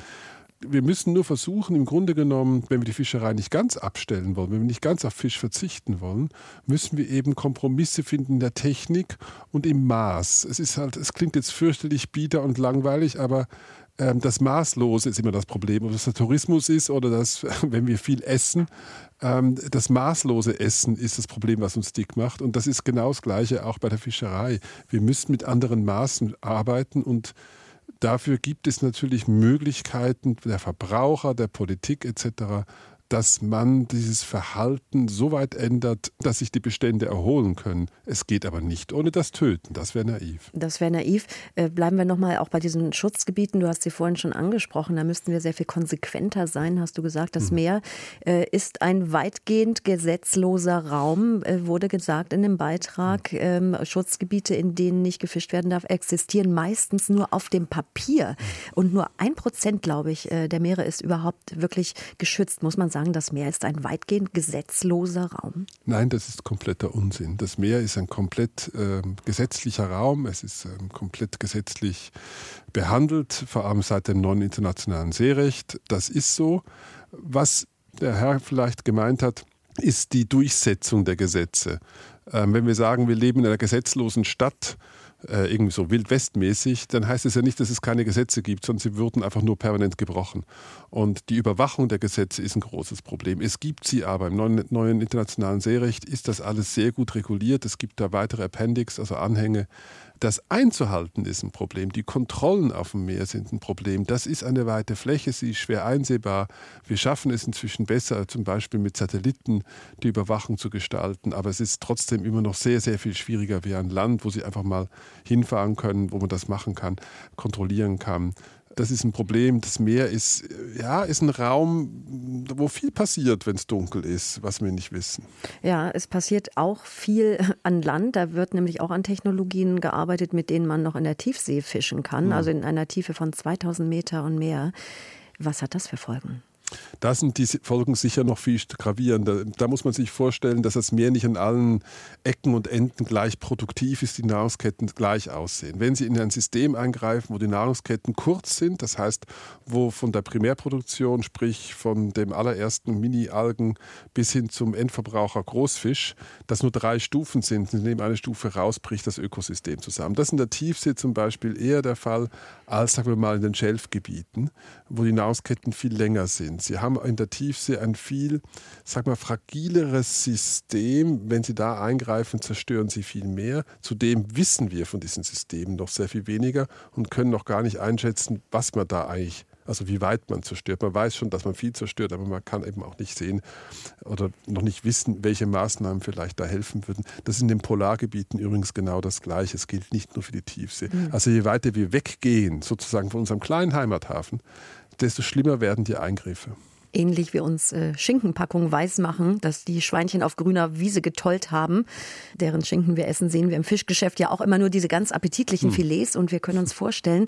Wir müssen nur versuchen, im Grunde genommen, wenn wir die Fischerei nicht ganz abstellen wollen, wenn wir nicht ganz auf Fisch verzichten wollen, müssen wir eben Kompromisse finden in der Technik und im Maß. Es ist halt, es klingt jetzt fürchterlich bieder und langweilig, aber ähm, das Maßlose ist immer das Problem. Ob das der Tourismus ist oder das, wenn wir viel essen, ähm, das maßlose Essen ist das Problem, was uns dick macht. Und das ist genau das Gleiche auch bei der Fischerei. Wir müssen mit anderen Maßen arbeiten und dafür gibt es natürlich Möglichkeiten der Verbraucher, der Politik etc., dass man dieses Verhalten so weit ändert, dass sich die Bestände erholen können. Es geht aber nicht ohne das Töten. Das wäre naiv. Das wäre naiv. Äh, bleiben wir nochmal auch bei diesen Schutzgebieten. Du hast sie vorhin schon angesprochen. Da müssten wir sehr viel konsequenter sein, hast du gesagt. Das mhm. Meer äh, ist ein weitgehend gesetzloser Raum, äh, wurde gesagt in dem Beitrag. Mhm. Schutzgebiete, in denen nicht gefischt werden darf, existieren meistens nur auf dem Papier. Mhm. Und nur ein Prozent, glaube ich, der Meere ist überhaupt wirklich geschützt, muss man sagen sagen, das Meer ist ein weitgehend gesetzloser Raum? Nein, das ist kompletter Unsinn. Das Meer ist ein komplett äh, gesetzlicher Raum. Es ist äh, komplett gesetzlich behandelt, vor allem seit dem neuen internationalen Seerecht. Das ist so. Was der Herr vielleicht gemeint hat, ist die Durchsetzung der Gesetze. Ähm, wenn wir sagen, wir leben in einer gesetzlosen Stadt, äh, irgendwie so wildwestmäßig, dann heißt es ja nicht, dass es keine Gesetze gibt, sondern sie würden einfach nur permanent gebrochen. Und die Überwachung der Gesetze ist ein großes Problem. Es gibt sie aber. Im neuen, neuen internationalen Seerecht ist das alles sehr gut reguliert. Es gibt da weitere Appendix, also Anhänge, das einzuhalten ist ein Problem. Die Kontrollen auf dem Meer sind ein Problem. Das ist eine weite Fläche, sie ist schwer einsehbar. Wir schaffen es inzwischen besser, zum Beispiel mit Satelliten die Überwachung zu gestalten. Aber es ist trotzdem immer noch sehr, sehr viel schwieriger wie ein Land, wo sie einfach mal hinfahren können, wo man das machen kann, kontrollieren kann das ist ein Problem. Das Meer ist, ja, ist ein Raum, wo viel passiert, wenn es dunkel ist, was wir nicht wissen. Ja, es passiert auch viel an Land. Da wird nämlich auch an Technologien gearbeitet, mit denen man noch in der Tiefsee fischen kann, mhm. also in einer Tiefe von 2000 Meter und mehr. Was hat das für Folgen? Da sind die Folgen sicher noch viel gravierender. Da muss man sich vorstellen, dass das Meer nicht an allen Ecken und Enden gleich produktiv ist, die Nahrungsketten gleich aussehen. Wenn Sie in ein System eingreifen, wo die Nahrungsketten kurz sind, das heißt, wo von der Primärproduktion, sprich von dem allerersten Mini-Algen bis hin zum Endverbraucher Großfisch, das nur drei Stufen sind, nehmen eine Stufe raus, bricht das Ökosystem zusammen. Das ist in der Tiefsee zum Beispiel eher der Fall als, sagen wir mal, in den Schelfgebieten, wo die Nahrungsketten viel länger sind Sie haben in der Tiefsee ein viel, sag mal, fragileres System. Wenn Sie da eingreifen, zerstören Sie viel mehr. Zudem wissen wir von diesen Systemen noch sehr viel weniger und können noch gar nicht einschätzen, was man da eigentlich also wie weit man zerstört. Man weiß schon, dass man viel zerstört, aber man kann eben auch nicht sehen oder noch nicht wissen, welche Maßnahmen vielleicht da helfen würden. Das ist in den Polargebieten übrigens genau das Gleiche. Es gilt nicht nur für die Tiefsee. Mhm. Also je weiter wir weggehen, sozusagen von unserem kleinen Heimathafen, desto schlimmer werden die Eingriffe. Ähnlich wie uns äh, Schinkenpackungen weismachen, dass die Schweinchen auf grüner Wiese getollt haben. Deren Schinken wir essen, sehen wir im Fischgeschäft ja auch immer nur diese ganz appetitlichen hm. Filets. Und wir können uns vorstellen,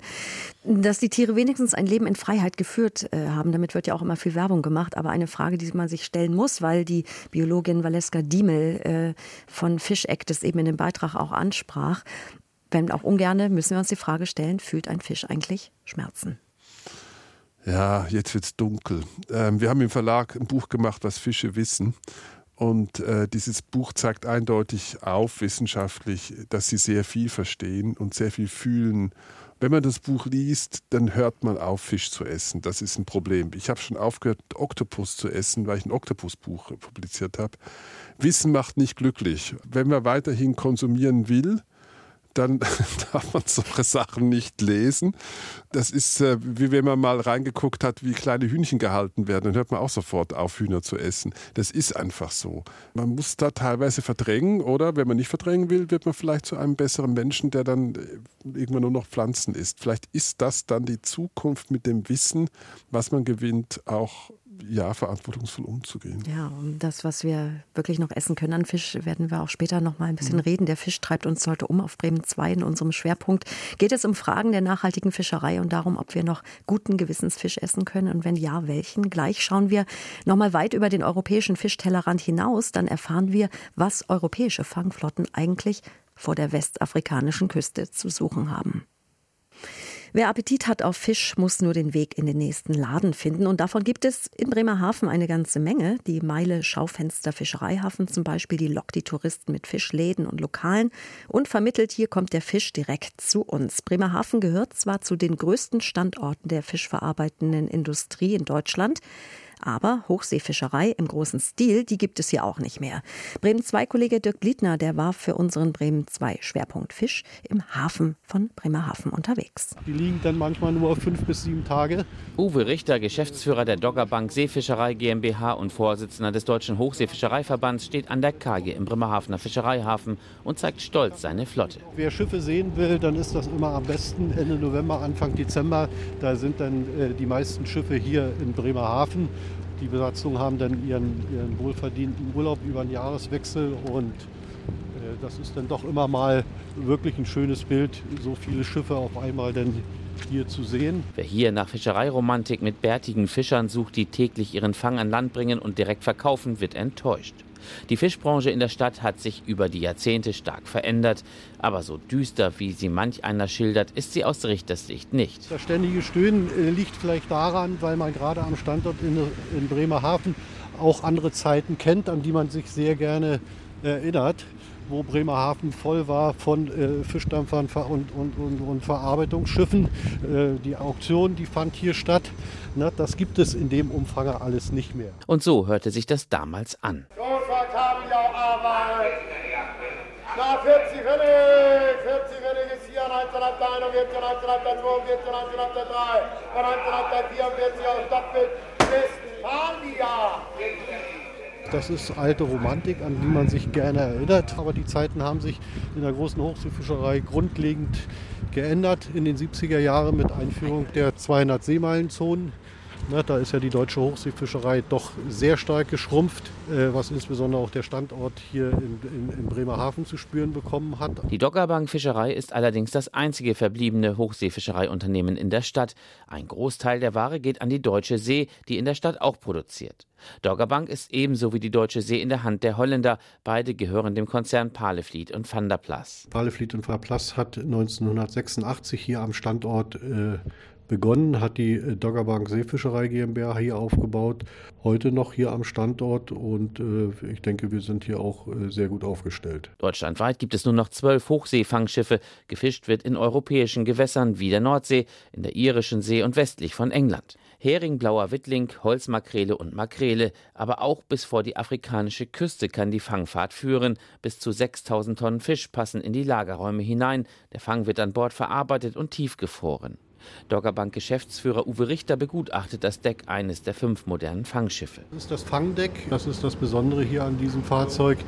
dass die Tiere wenigstens ein Leben in Freiheit geführt äh, haben. Damit wird ja auch immer viel Werbung gemacht. Aber eine Frage, die man sich stellen muss, weil die Biologin Valeska Diemel äh, von Fish Act es eben in dem Beitrag auch ansprach. Wenn auch ungerne, müssen wir uns die Frage stellen, fühlt ein Fisch eigentlich Schmerzen? Ja, jetzt wird es dunkel. Ähm, wir haben im Verlag ein Buch gemacht, was Fische wissen. Und äh, dieses Buch zeigt eindeutig auf, wissenschaftlich, dass sie sehr viel verstehen und sehr viel fühlen. Wenn man das Buch liest, dann hört man auf, Fisch zu essen. Das ist ein Problem. Ich habe schon aufgehört, Oktopus zu essen, weil ich ein Oktopusbuch publiziert habe. Wissen macht nicht glücklich. Wenn man weiterhin konsumieren will, dann darf man solche Sachen nicht lesen. Das ist, äh, wie wenn man mal reingeguckt hat, wie kleine Hühnchen gehalten werden, dann hört man auch sofort auf, Hühner zu essen. Das ist einfach so. Man muss da teilweise verdrängen oder wenn man nicht verdrängen will, wird man vielleicht zu einem besseren Menschen, der dann äh, irgendwann nur noch Pflanzen isst. Vielleicht ist das dann die Zukunft mit dem Wissen, was man gewinnt, auch ja, verantwortungsvoll umzugehen. Ja, um das, was wir wirklich noch essen können an Fisch, werden wir auch später noch mal ein bisschen mhm. reden. Der Fisch treibt uns heute um. Auf Bremen 2 in unserem Schwerpunkt geht es um Fragen der nachhaltigen Fischerei und darum, ob wir noch guten Gewissens Fisch essen können und wenn ja, welchen. Gleich schauen wir noch mal weit über den europäischen Fischtellerrand hinaus. Dann erfahren wir, was europäische Fangflotten eigentlich vor der westafrikanischen Küste zu suchen haben. Wer Appetit hat auf Fisch, muss nur den Weg in den nächsten Laden finden. Und davon gibt es in Bremerhaven eine ganze Menge. Die Meile Schaufenster Fischereihafen zum Beispiel, die lockt die Touristen mit Fischläden und Lokalen und vermittelt, hier kommt der Fisch direkt zu uns. Bremerhaven gehört zwar zu den größten Standorten der fischverarbeitenden Industrie in Deutschland, aber Hochseefischerei im großen Stil, die gibt es hier auch nicht mehr. Bremen 2 Kollege Dirk Bliedner, der war für unseren Bremen 2 Schwerpunkt Fisch im Hafen von Bremerhaven unterwegs. Die liegen dann manchmal nur auf fünf bis sieben Tage. Uwe Richter, Geschäftsführer der Doggerbank Seefischerei GmbH und Vorsitzender des Deutschen Hochseefischereiverbands, steht an der Kaje im Bremerhavener Fischereihafen und zeigt stolz seine Flotte. Wer Schiffe sehen will, dann ist das immer am besten Ende November, Anfang Dezember. Da sind dann äh, die meisten Schiffe hier in Bremerhaven. Die Besatzungen haben dann ihren, ihren wohlverdienten Urlaub über den Jahreswechsel und äh, das ist dann doch immer mal wirklich ein schönes Bild, so viele Schiffe auf einmal dann hier zu sehen. Wer hier nach Fischereiromantik mit bärtigen Fischern sucht, die täglich ihren Fang an Land bringen und direkt verkaufen, wird enttäuscht. Die Fischbranche in der Stadt hat sich über die Jahrzehnte stark verändert, aber so düster, wie sie manch einer schildert, ist sie aus Richters Sicht nicht. Das ständige Stöhnen äh, liegt vielleicht daran, weil man gerade am Standort in, in Bremerhaven auch andere Zeiten kennt, an die man sich sehr gerne erinnert wo Bremerhaven voll war von äh, Fischdampfern und, und, und, und Verarbeitungsschiffen. Äh, die Auktion, die fand hier statt. Na, das gibt es in dem Umfang alles nicht mehr. Und so hörte sich das damals an. Na, 40 Pfennig, 40 Pfennig ist hier, 1941, 1942, 1903, 1944 aus Stadtbild, Westfalia. Das ist alte Romantik, an die man sich gerne erinnert. Aber die Zeiten haben sich in der großen Hochseefischerei grundlegend geändert in den 70er Jahren mit Einführung der 200 Seemeilenzonen. Ne, da ist ja die deutsche Hochseefischerei doch sehr stark geschrumpft, äh, was insbesondere auch der Standort hier in, in, in, Bremerhaven zu spüren bekommen hat. Die Doggerbank Fischerei ist allerdings das einzige verbliebene Hochseefischereiunternehmen in der Stadt. Ein Großteil der Ware geht an die Deutsche See, die in der Stadt auch produziert. Doggerbank ist ebenso wie die Deutsche See in der Hand der Holländer. Beide gehören dem Konzern Palefleet und Van der Plas. Palefleet und Van der Plas hat 1986 hier am Standort äh, begonnen, hat die äh, Doggerbank Seefischerei GmbH hier aufgebaut, heute noch hier am Standort und äh, ich denke, wir sind hier auch äh, sehr gut aufgestellt. Deutschlandweit gibt es nur noch zwölf Hochseefangsschiffe. Gefischt wird in europäischen Gewässern wie der Nordsee, in der irischen See und westlich von England. Hering, blauer Wittling, Holzmakrele und Makrele, aber auch bis vor die afrikanische Küste kann die Fangfahrt führen. Bis zu 6000 Tonnen Fisch passen in die Lagerräume hinein. Der Fang wird an Bord verarbeitet und tiefgefroren. Doggerbank-Geschäftsführer Uwe Richter begutachtet das Deck eines der fünf modernen Fangschiffe. Das ist das Fangdeck. Das ist das Besondere hier an diesem Fahrzeug,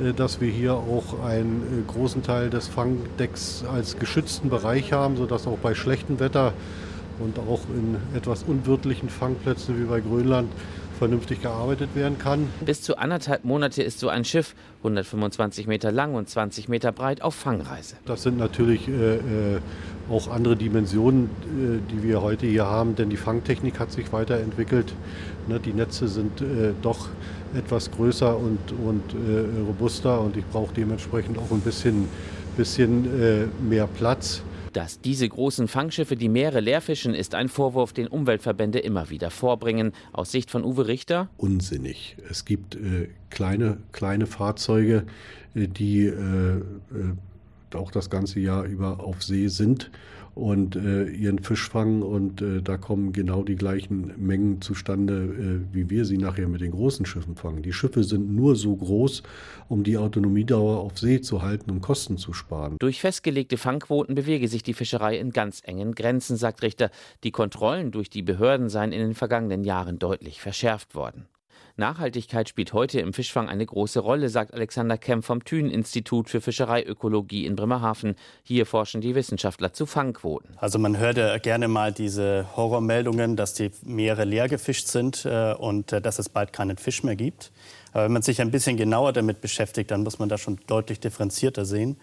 äh, dass wir hier auch einen äh, großen Teil des Fangdecks als geschützten Bereich haben, sodass auch bei schlechtem Wetter und auch in etwas unwirtlichen Fangplätzen wie bei Grönland vernünftig gearbeitet werden kann. Bis zu anderthalb Monate ist so ein Schiff, 125 Meter lang und 20 Meter breit, auf Fangreise. Das sind natürlich äh, äh, auch andere Dimensionen, äh, die wir heute hier haben, denn die Fangtechnik hat sich weiterentwickelt. Ne, die Netze sind äh, doch etwas größer und, und robuster und ich brauche dementsprechend auch ein bisschen, bisschen mehr Platz. Dass diese großen Fangschiffe die Meere leerfischen, ist ein Vorwurf, den Umweltverbände immer wieder vorbringen. Aus Sicht von Uwe Richter? Unsinnig. Es gibt äh, kleine, kleine Fahrzeuge, äh, die äh, äh, auch das ganze Jahr über auf See sind und äh, ihren Fisch fangen und äh, da kommen genau die gleichen Mengen zustande, äh, wie wir sie nachher mit den großen Schiffen fangen. Die Schiffe sind nur so groß, um die Autonomiedauer auf See zu halten, um Kosten zu sparen. Durch festgelegte Fangquoten bewege sich die Fischerei in ganz engen Grenzen, sagt Richter. Die Kontrollen durch die Behörden seien in den vergangenen Jahren deutlich verschärft worden. Nachhaltigkeit spielt heute im Fischfang eine große Rolle, sagt Alexander Kemp vom Thün-Institut für Fischereiökologie in Bremerhaven. Hier forschen die Wissenschaftler zu Fangquoten. Also man hört ja gerne mal diese Horrormeldungen, dass die Meere leer gefischt sind äh, und äh, dass es bald keinen Fisch mehr gibt. Aber wenn man sich ein bisschen genauer damit beschäftigt, dann muss man das schon deutlich differenzierter sehen.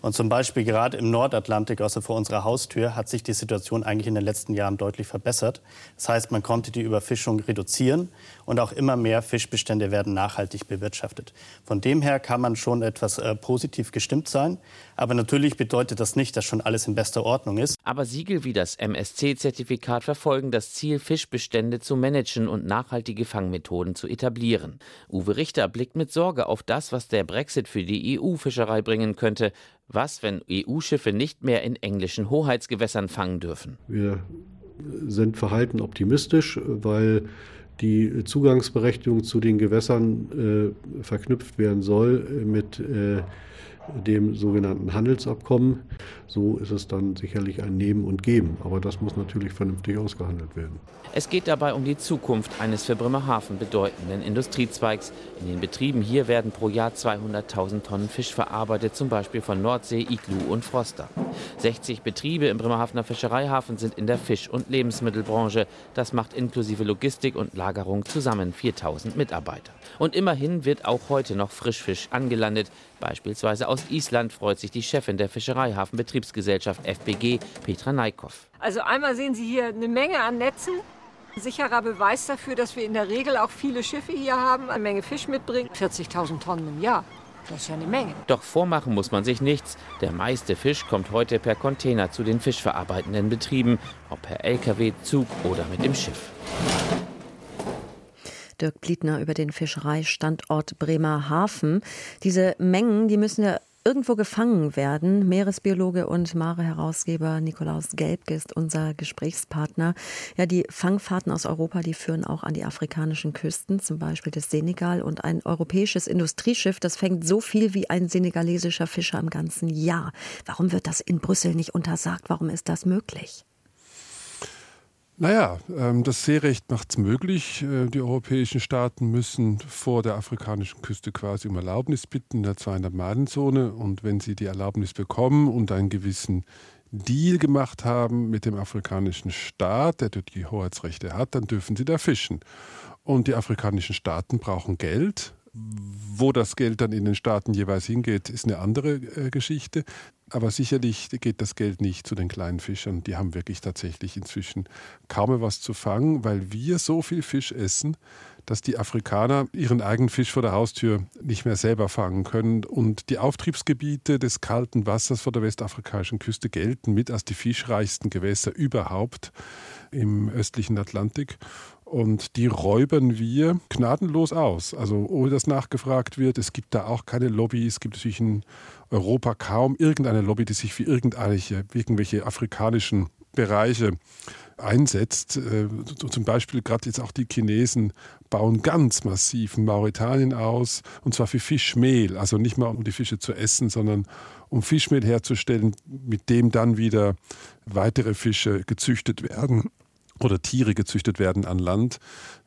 Und zum Beispiel gerade im Nordatlantik, also vor unserer Haustür, hat sich die Situation eigentlich in den letzten Jahren deutlich verbessert. Das heißt, man konnte die Überfischung reduzieren und auch immer mehr Fischbestände werden nachhaltig bewirtschaftet. Von dem her kann man schon etwas äh, positiv gestimmt sein. Aber natürlich bedeutet das nicht, dass schon alles in bester Ordnung ist. Aber Siegel wie das MSC-Zertifikat verfolgen das Ziel, Fischbestände zu managen und nachhaltige Fangmethoden zu etablieren. Uwe Richter blickt mit Sorge auf das, was der Brexit für die EU-Fischerei bringen könnte. Was, wenn EU-Schiffe nicht mehr in englischen Hoheitsgewässern fangen dürfen? Wir sind verhalten optimistisch, weil die Zugangsberechtigung zu den Gewässern äh, verknüpft werden soll mit äh, dem sogenannten Handelsabkommen. So ist es dann sicherlich ein Nehmen und Geben, aber das muss natürlich vernünftig ausgehandelt werden. Es geht dabei um die Zukunft eines für Bremerhaven bedeutenden Industriezweigs. In den Betrieben hier werden pro Jahr 200.000 Tonnen Fisch verarbeitet, zum Beispiel von Nordsee, Iglu und Froster. 60 Betriebe im Bremerhavener Fischereihafen sind in der Fisch- und Lebensmittelbranche. Das macht inklusive Logistik und Lagerung zusammen 4.000 Mitarbeiter. Und immerhin wird auch heute noch Frischfisch angelandet. Beispielsweise aus Island freut sich die Chefin der Fischereihafenbetriebsgesellschaft FBG, Petra Neikow. Also einmal sehen Sie hier eine Menge an Netzen. Sicherer Beweis dafür, dass wir in der Regel auch viele Schiffe hier haben, eine Menge Fisch mitbringen. 40.000 Tonnen im Jahr. Das ist ja eine Menge. Doch vormachen muss man sich nichts. Der meiste Fisch kommt heute per Container zu den fischverarbeitenden Betrieben, ob per Lkw, Zug oder mit dem Schiff. Dirk Plietner über den Fischereistandort Bremerhaven. Diese Mengen, die müssen ja irgendwo gefangen werden. Meeresbiologe und Mare-Herausgeber Nikolaus Gelbke ist unser Gesprächspartner. Ja, die Fangfahrten aus Europa, die führen auch an die afrikanischen Küsten, zum Beispiel des Senegal. Und ein europäisches Industrieschiff, das fängt so viel wie ein senegalesischer Fischer im ganzen Jahr. Warum wird das in Brüssel nicht untersagt? Warum ist das möglich? Naja, ähm, das Seerecht macht es möglich. Äh, die europäischen Staaten müssen vor der afrikanischen Küste quasi um Erlaubnis bitten in der 200-Meilen-Zone. Und wenn sie die Erlaubnis bekommen und einen gewissen Deal gemacht haben mit dem afrikanischen Staat, der die Hoheitsrechte hat, dann dürfen sie da fischen. Und die afrikanischen Staaten brauchen Geld. Wo das Geld dann in den Staaten jeweils hingeht, ist eine andere äh, Geschichte. Aber sicherlich geht das Geld nicht zu den kleinen Fischern. Die haben wirklich tatsächlich inzwischen kaum mehr was zu fangen, weil wir so viel Fisch essen, dass die Afrikaner ihren eigenen Fisch vor der Haustür nicht mehr selber fangen können. Und die Auftriebsgebiete des kalten Wassers vor der westafrikanischen Küste gelten mit als die fischreichsten Gewässer überhaupt im östlichen Atlantik. Und die räubern wir gnadenlos aus. Also ohne dass nachgefragt wird. Es gibt da auch keine Lobby. Es gibt natürlich in Europa kaum irgendeine Lobby, die sich für irgendwelche, irgendwelche afrikanischen Bereiche einsetzt. Äh, zum Beispiel gerade jetzt auch die Chinesen bauen ganz massiv Mauretanien aus, und zwar für Fischmehl. Also nicht mal um die Fische zu essen, sondern um Fischmehl herzustellen, mit dem dann wieder weitere Fische gezüchtet werden oder Tiere gezüchtet werden an Land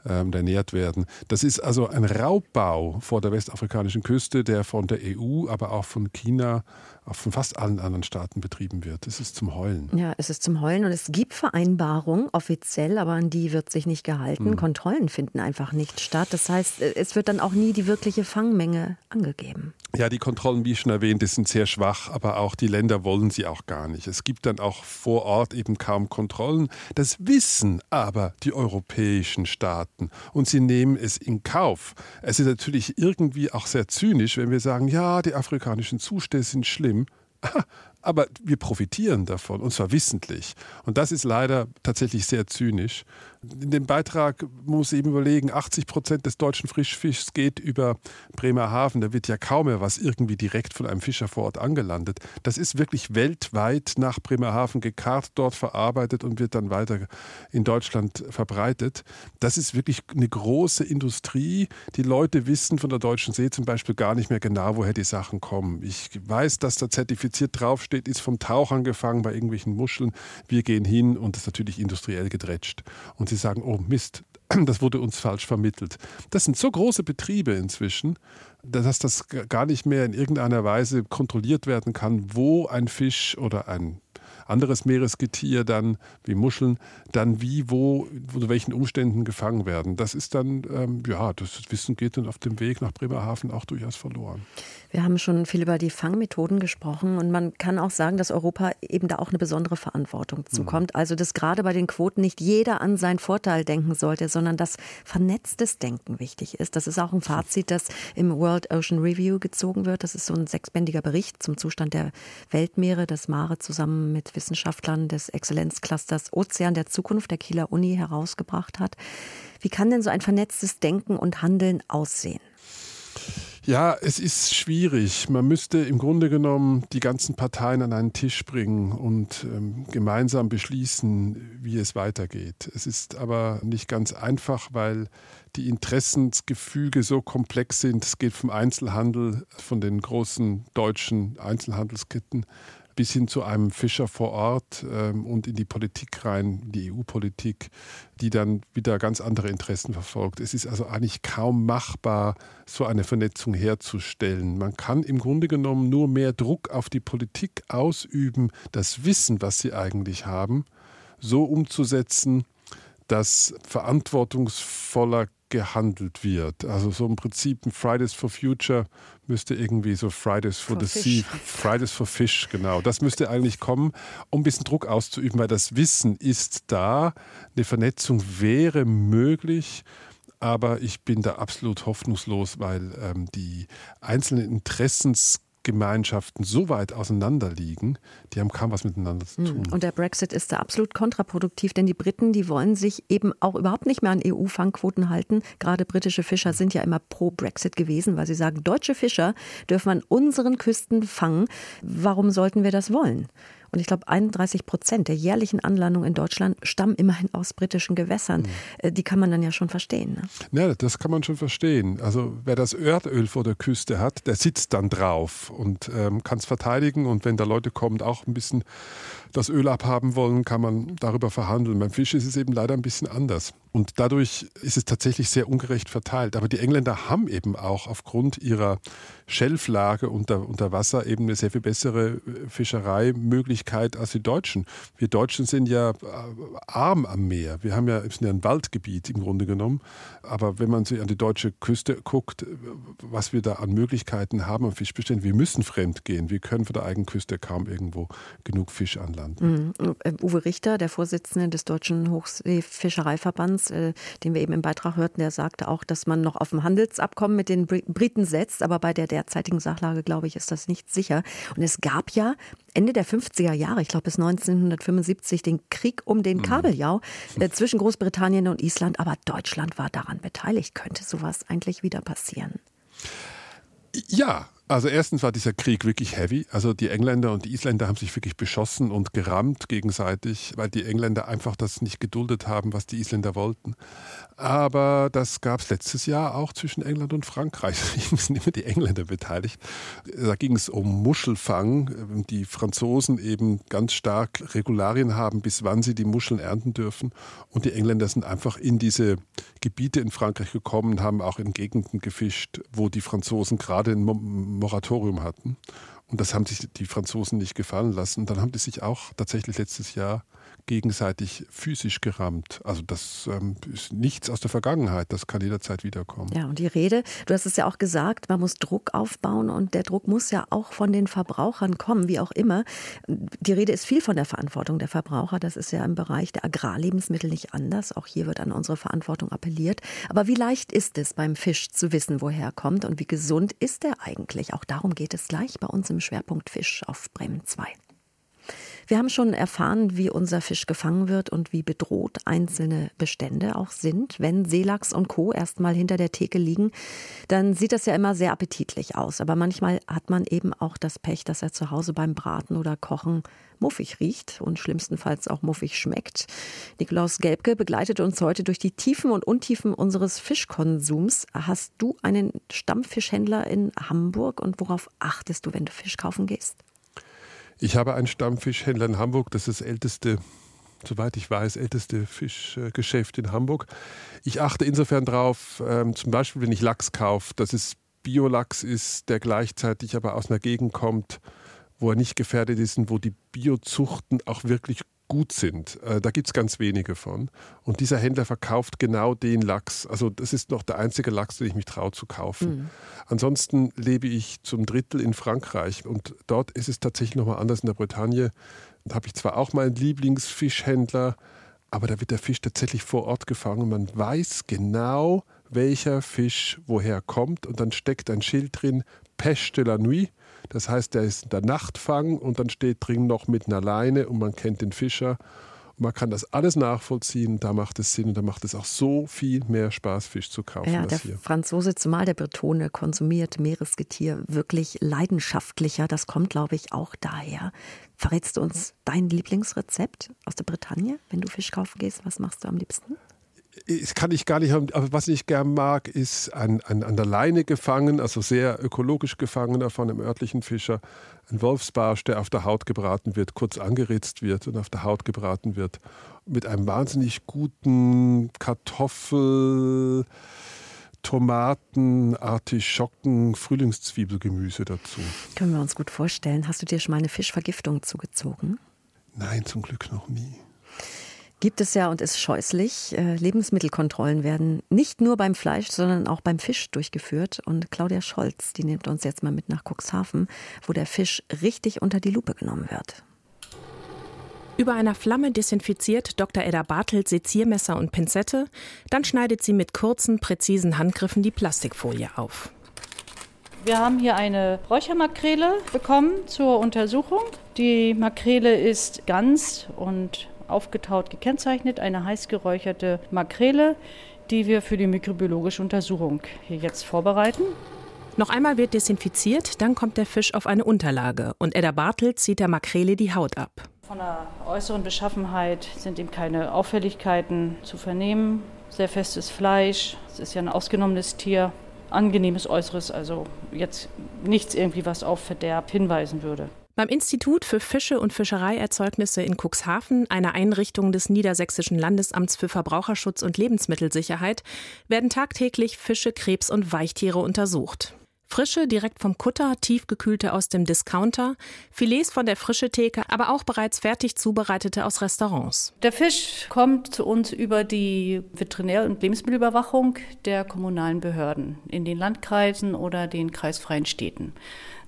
ähm, ernährt werden. Das ist also ein Raubbau vor der westafrikanischen Küste, der von der EU, aber auch von China, auch von fast allen anderen Staaten betrieben wird. Es ist zum Heulen. Ja, es ist zum Heulen und es gibt Vereinbarungen offiziell, aber an die wird sich nicht gehalten. Hm. Kontrollen finden einfach nicht statt. Das heißt, es wird dann auch nie die wirkliche Fangmenge angegeben. Ja, die Kontrollen, wie schon erwähnt, sind sehr schwach, aber auch die Länder wollen sie auch gar nicht. Es gibt dann auch vor Ort eben kaum Kontrollen. Das wissen aber die europäischen Staaten und sie nehmen es in Kauf. Es ist natürlich irgendwie auch sehr zynisch, wenn wir sagen, ja, die afrikanischen Zustände sind schlimm. Aber wir profitieren davon, und zwar wissentlich. Und das ist leider tatsächlich sehr zynisch. In dem Beitrag muss ich eben überlegen, 80 Prozent des deutschen Frischfischs geht über Bremerhaven. Da wird ja kaum mehr was irgendwie direkt von einem Fischer vor Ort angelandet. Das ist wirklich weltweit nach Bremerhaven gekarrt, dort verarbeitet und wird dann weiter in Deutschland verbreitet. Das ist wirklich eine große Industrie. Die Leute wissen von der Deutschen See zum Beispiel gar nicht mehr genau, woher die Sachen kommen. Ich weiß, dass da zertifiziert draufsteht, ist vom Tauchern gefangen bei irgendwelchen Muscheln. Wir gehen hin und das ist natürlich industriell gedretscht. Und sie sagen, oh Mist, das wurde uns falsch vermittelt. Das sind so große Betriebe inzwischen, dass das gar nicht mehr in irgendeiner Weise kontrolliert werden kann, wo ein Fisch oder ein anderes Meeresgetier dann, wie Muscheln, dann wie, wo, unter welchen Umständen gefangen werden. Das ist dann, ähm, ja, das Wissen geht dann auf dem Weg nach Bremerhaven auch durchaus verloren. Wir haben schon viel über die Fangmethoden gesprochen und man kann auch sagen, dass Europa eben da auch eine besondere Verantwortung mhm. zukommt. Also, dass gerade bei den Quoten nicht jeder an seinen Vorteil denken sollte, sondern dass vernetztes Denken wichtig ist. Das ist auch ein Fazit, das im World Ocean Review gezogen wird. Das ist so ein sechsbändiger Bericht zum Zustand der Weltmeere, das Mare zusammen mit Wissenschaftlern des Exzellenzclusters Ozean der Zukunft der Kieler Uni herausgebracht hat. Wie kann denn so ein vernetztes Denken und Handeln aussehen? Ja, es ist schwierig. Man müsste im Grunde genommen die ganzen Parteien an einen Tisch bringen und ähm, gemeinsam beschließen, wie es weitergeht. Es ist aber nicht ganz einfach, weil die Interessensgefüge so komplex sind. Es geht vom Einzelhandel, von den großen deutschen Einzelhandelsketten bis hin zu einem Fischer vor Ort ähm, und in die Politik rein, die EU-Politik, die dann wieder ganz andere Interessen verfolgt. Es ist also eigentlich kaum machbar, so eine Vernetzung herzustellen. Man kann im Grunde genommen nur mehr Druck auf die Politik ausüben, das Wissen, was sie eigentlich haben, so umzusetzen, dass verantwortungsvoller gehandelt wird. Also so im Prinzip ein Fridays for Future müsste irgendwie so Fridays for, for the Fish. Sea, Fridays for Fish, genau. Das müsste eigentlich kommen, um ein bisschen Druck auszuüben, weil das Wissen ist da, eine Vernetzung wäre möglich. Aber ich bin da absolut hoffnungslos, weil ähm, die einzelnen Interessens Gemeinschaften so weit auseinander liegen, die haben kaum was miteinander zu tun. Und der Brexit ist da absolut kontraproduktiv, denn die Briten, die wollen sich eben auch überhaupt nicht mehr an EU-Fangquoten halten. Gerade britische Fischer sind ja immer pro Brexit gewesen, weil sie sagen, deutsche Fischer dürfen an unseren Küsten fangen. Warum sollten wir das wollen? Und ich glaube, 31 Prozent der jährlichen Anlandungen in Deutschland stammen immerhin aus britischen Gewässern. Mhm. Die kann man dann ja schon verstehen. Ne? Ja, das kann man schon verstehen. Also wer das Erdöl vor der Küste hat, der sitzt dann drauf und ähm, kann es verteidigen. Und wenn da Leute kommen, auch ein bisschen das Öl abhaben wollen, kann man darüber verhandeln. Beim Fisch ist es eben leider ein bisschen anders. Und dadurch ist es tatsächlich sehr ungerecht verteilt. Aber die Engländer haben eben auch aufgrund ihrer Schelflage unter, unter Wasser eben eine sehr viel bessere äh, Fischereimöglichkeit als die Deutschen. Wir Deutschen sind ja äh, arm am Meer. Wir haben ja, sind ja ein Waldgebiet im Grunde genommen. Aber wenn man sich an die deutsche Küste guckt, äh, was wir da an Möglichkeiten haben am Fischbeständen, wir müssen fremd gehen. Wir können von der eigenen Küste kaum irgendwo genug Fisch anlanden. Mhm. Uwe Richter, der Vorsitzende des Deutschen Hochseefischereiverbands, äh, den wir eben im Beitrag hörten, der sagte auch, dass man noch auf ein Handelsabkommen mit den Briten setzt. Aber bei der derzeitigen Sachlage, glaube ich, ist das nicht sicher. Und es gab ja Ende der 50er Jahre, ich glaube bis 1975, den Krieg um den mhm. Kabeljau äh, zwischen Großbritannien und Island. Aber Deutschland war daran beteiligt. Könnte sowas eigentlich wieder passieren? Ja, also erstens war dieser Krieg wirklich heavy. Also die Engländer und die Isländer haben sich wirklich beschossen und gerammt gegenseitig, weil die Engländer einfach das nicht geduldet haben, was die Isländer wollten. Aber das gab es letztes Jahr auch zwischen England und Frankreich. Da sind immer die Engländer beteiligt. Da ging es um Muschelfang. Die Franzosen eben ganz stark Regularien haben, bis wann sie die Muscheln ernten dürfen. Und die Engländer sind einfach in diese Gebiete in Frankreich gekommen, haben auch in Gegenden gefischt, wo die Franzosen gerade ein Moratorium hatten. Und das haben sich die Franzosen nicht gefallen lassen. Dann haben die sich auch tatsächlich letztes Jahr gegenseitig physisch gerammt. Also das ähm, ist nichts aus der Vergangenheit, das kann jederzeit wiederkommen. Ja, und die Rede, du hast es ja auch gesagt, man muss Druck aufbauen und der Druck muss ja auch von den Verbrauchern kommen, wie auch immer. Die Rede ist viel von der Verantwortung der Verbraucher, das ist ja im Bereich der Agrarlebensmittel nicht anders. Auch hier wird an unsere Verantwortung appelliert. Aber wie leicht ist es beim Fisch zu wissen, woher er kommt und wie gesund ist er eigentlich? Auch darum geht es gleich bei uns im Schwerpunkt Fisch auf Bremen 2. Wir haben schon erfahren, wie unser Fisch gefangen wird und wie bedroht einzelne Bestände auch sind. Wenn Seelachs und Co. erstmal hinter der Theke liegen, dann sieht das ja immer sehr appetitlich aus. Aber manchmal hat man eben auch das Pech, dass er zu Hause beim Braten oder Kochen muffig riecht und schlimmstenfalls auch muffig schmeckt. Nikolaus Gelbke begleitet uns heute durch die Tiefen und Untiefen unseres Fischkonsums. Hast du einen Stammfischhändler in Hamburg und worauf achtest du, wenn du Fisch kaufen gehst? Ich habe einen Stammfischhändler in Hamburg, das ist das älteste, soweit ich weiß, älteste Fischgeschäft in Hamburg. Ich achte insofern drauf, ähm, zum Beispiel, wenn ich Lachs kaufe, dass es Biolachs ist, der gleichzeitig aber aus einer Gegend kommt, wo er nicht gefährdet ist und wo die Biozuchten auch wirklich gut sind. Äh, da gibt es ganz wenige von. Und dieser Händler verkauft genau den Lachs. Also das ist noch der einzige Lachs, den ich mich traue zu kaufen. Mhm. Ansonsten lebe ich zum Drittel in Frankreich und dort ist es tatsächlich nochmal anders in der Bretagne. Da habe ich zwar auch meinen Lieblingsfischhändler, aber da wird der Fisch tatsächlich vor Ort gefangen. Man weiß genau, welcher Fisch woher kommt und dann steckt ein Schild drin, Pêche de la Nuit. Das heißt, der ist der Nachtfang und dann steht drin noch mit einer Leine und man kennt den Fischer. Man kann das alles nachvollziehen, da macht es Sinn und da macht es auch so viel mehr Spaß, Fisch zu kaufen. Ja, der hier. Franzose, zumal der Bretone, konsumiert Meeresgetier wirklich leidenschaftlicher. Das kommt, glaube ich, auch daher. Verrätst du uns dein Lieblingsrezept aus der Bretagne, wenn du Fisch kaufen gehst? Was machst du am liebsten? Das kann ich gar nicht haben. Aber was ich gern mag, ist ein, ein an der Leine gefangen, also sehr ökologisch gefangener von einem örtlichen Fischer, ein Wolfsbarsch, der auf der Haut gebraten wird, kurz angeritzt wird und auf der Haut gebraten wird, mit einem wahnsinnig guten Kartoffel, Tomaten, Artischocken, Frühlingszwiebelgemüse dazu. Können wir uns gut vorstellen. Hast du dir schon mal eine Fischvergiftung zugezogen? Nein, zum Glück noch nie gibt es ja und ist scheußlich. Äh, Lebensmittelkontrollen werden nicht nur beim Fleisch, sondern auch beim Fisch durchgeführt. Und Claudia Scholz, die nimmt uns jetzt mal mit nach Cuxhaven, wo der Fisch richtig unter die Lupe genommen wird. Über einer Flamme desinfiziert Dr. Edda Bartelt Seziermesser und Pinzette, dann schneidet sie mit kurzen, präzisen Handgriffen die Plastikfolie auf. Wir haben hier eine Räuchermakrele bekommen zur Untersuchung. Die Makrele ist ganz und aufgetaut gekennzeichnet, eine heiß geräucherte Makrele, die wir für die mikrobiologische Untersuchung hier jetzt vorbereiten. Noch einmal wird desinfiziert, dann kommt der Fisch auf eine Unterlage und Edda Bartel zieht der Makrele die Haut ab. Von der äußeren Beschaffenheit sind ihm keine Auffälligkeiten zu vernehmen. Sehr festes Fleisch, es ist ja ein ausgenommenes Tier, angenehmes Äußeres, also jetzt nichts irgendwie, was auf Verderb hinweisen würde. Beim Institut für Fische und Fischereierzeugnisse in Cuxhaven, einer Einrichtung des Niedersächsischen Landesamts für Verbraucherschutz und Lebensmittelsicherheit, werden tagtäglich Fische, Krebs und Weichtiere untersucht. Frische direkt vom Kutter, tiefgekühlte aus dem Discounter, Filets von der frische Theke, aber auch bereits fertig zubereitete aus Restaurants. Der Fisch kommt zu uns über die Veterinär- und Lebensmittelüberwachung der kommunalen Behörden in den Landkreisen oder den kreisfreien Städten.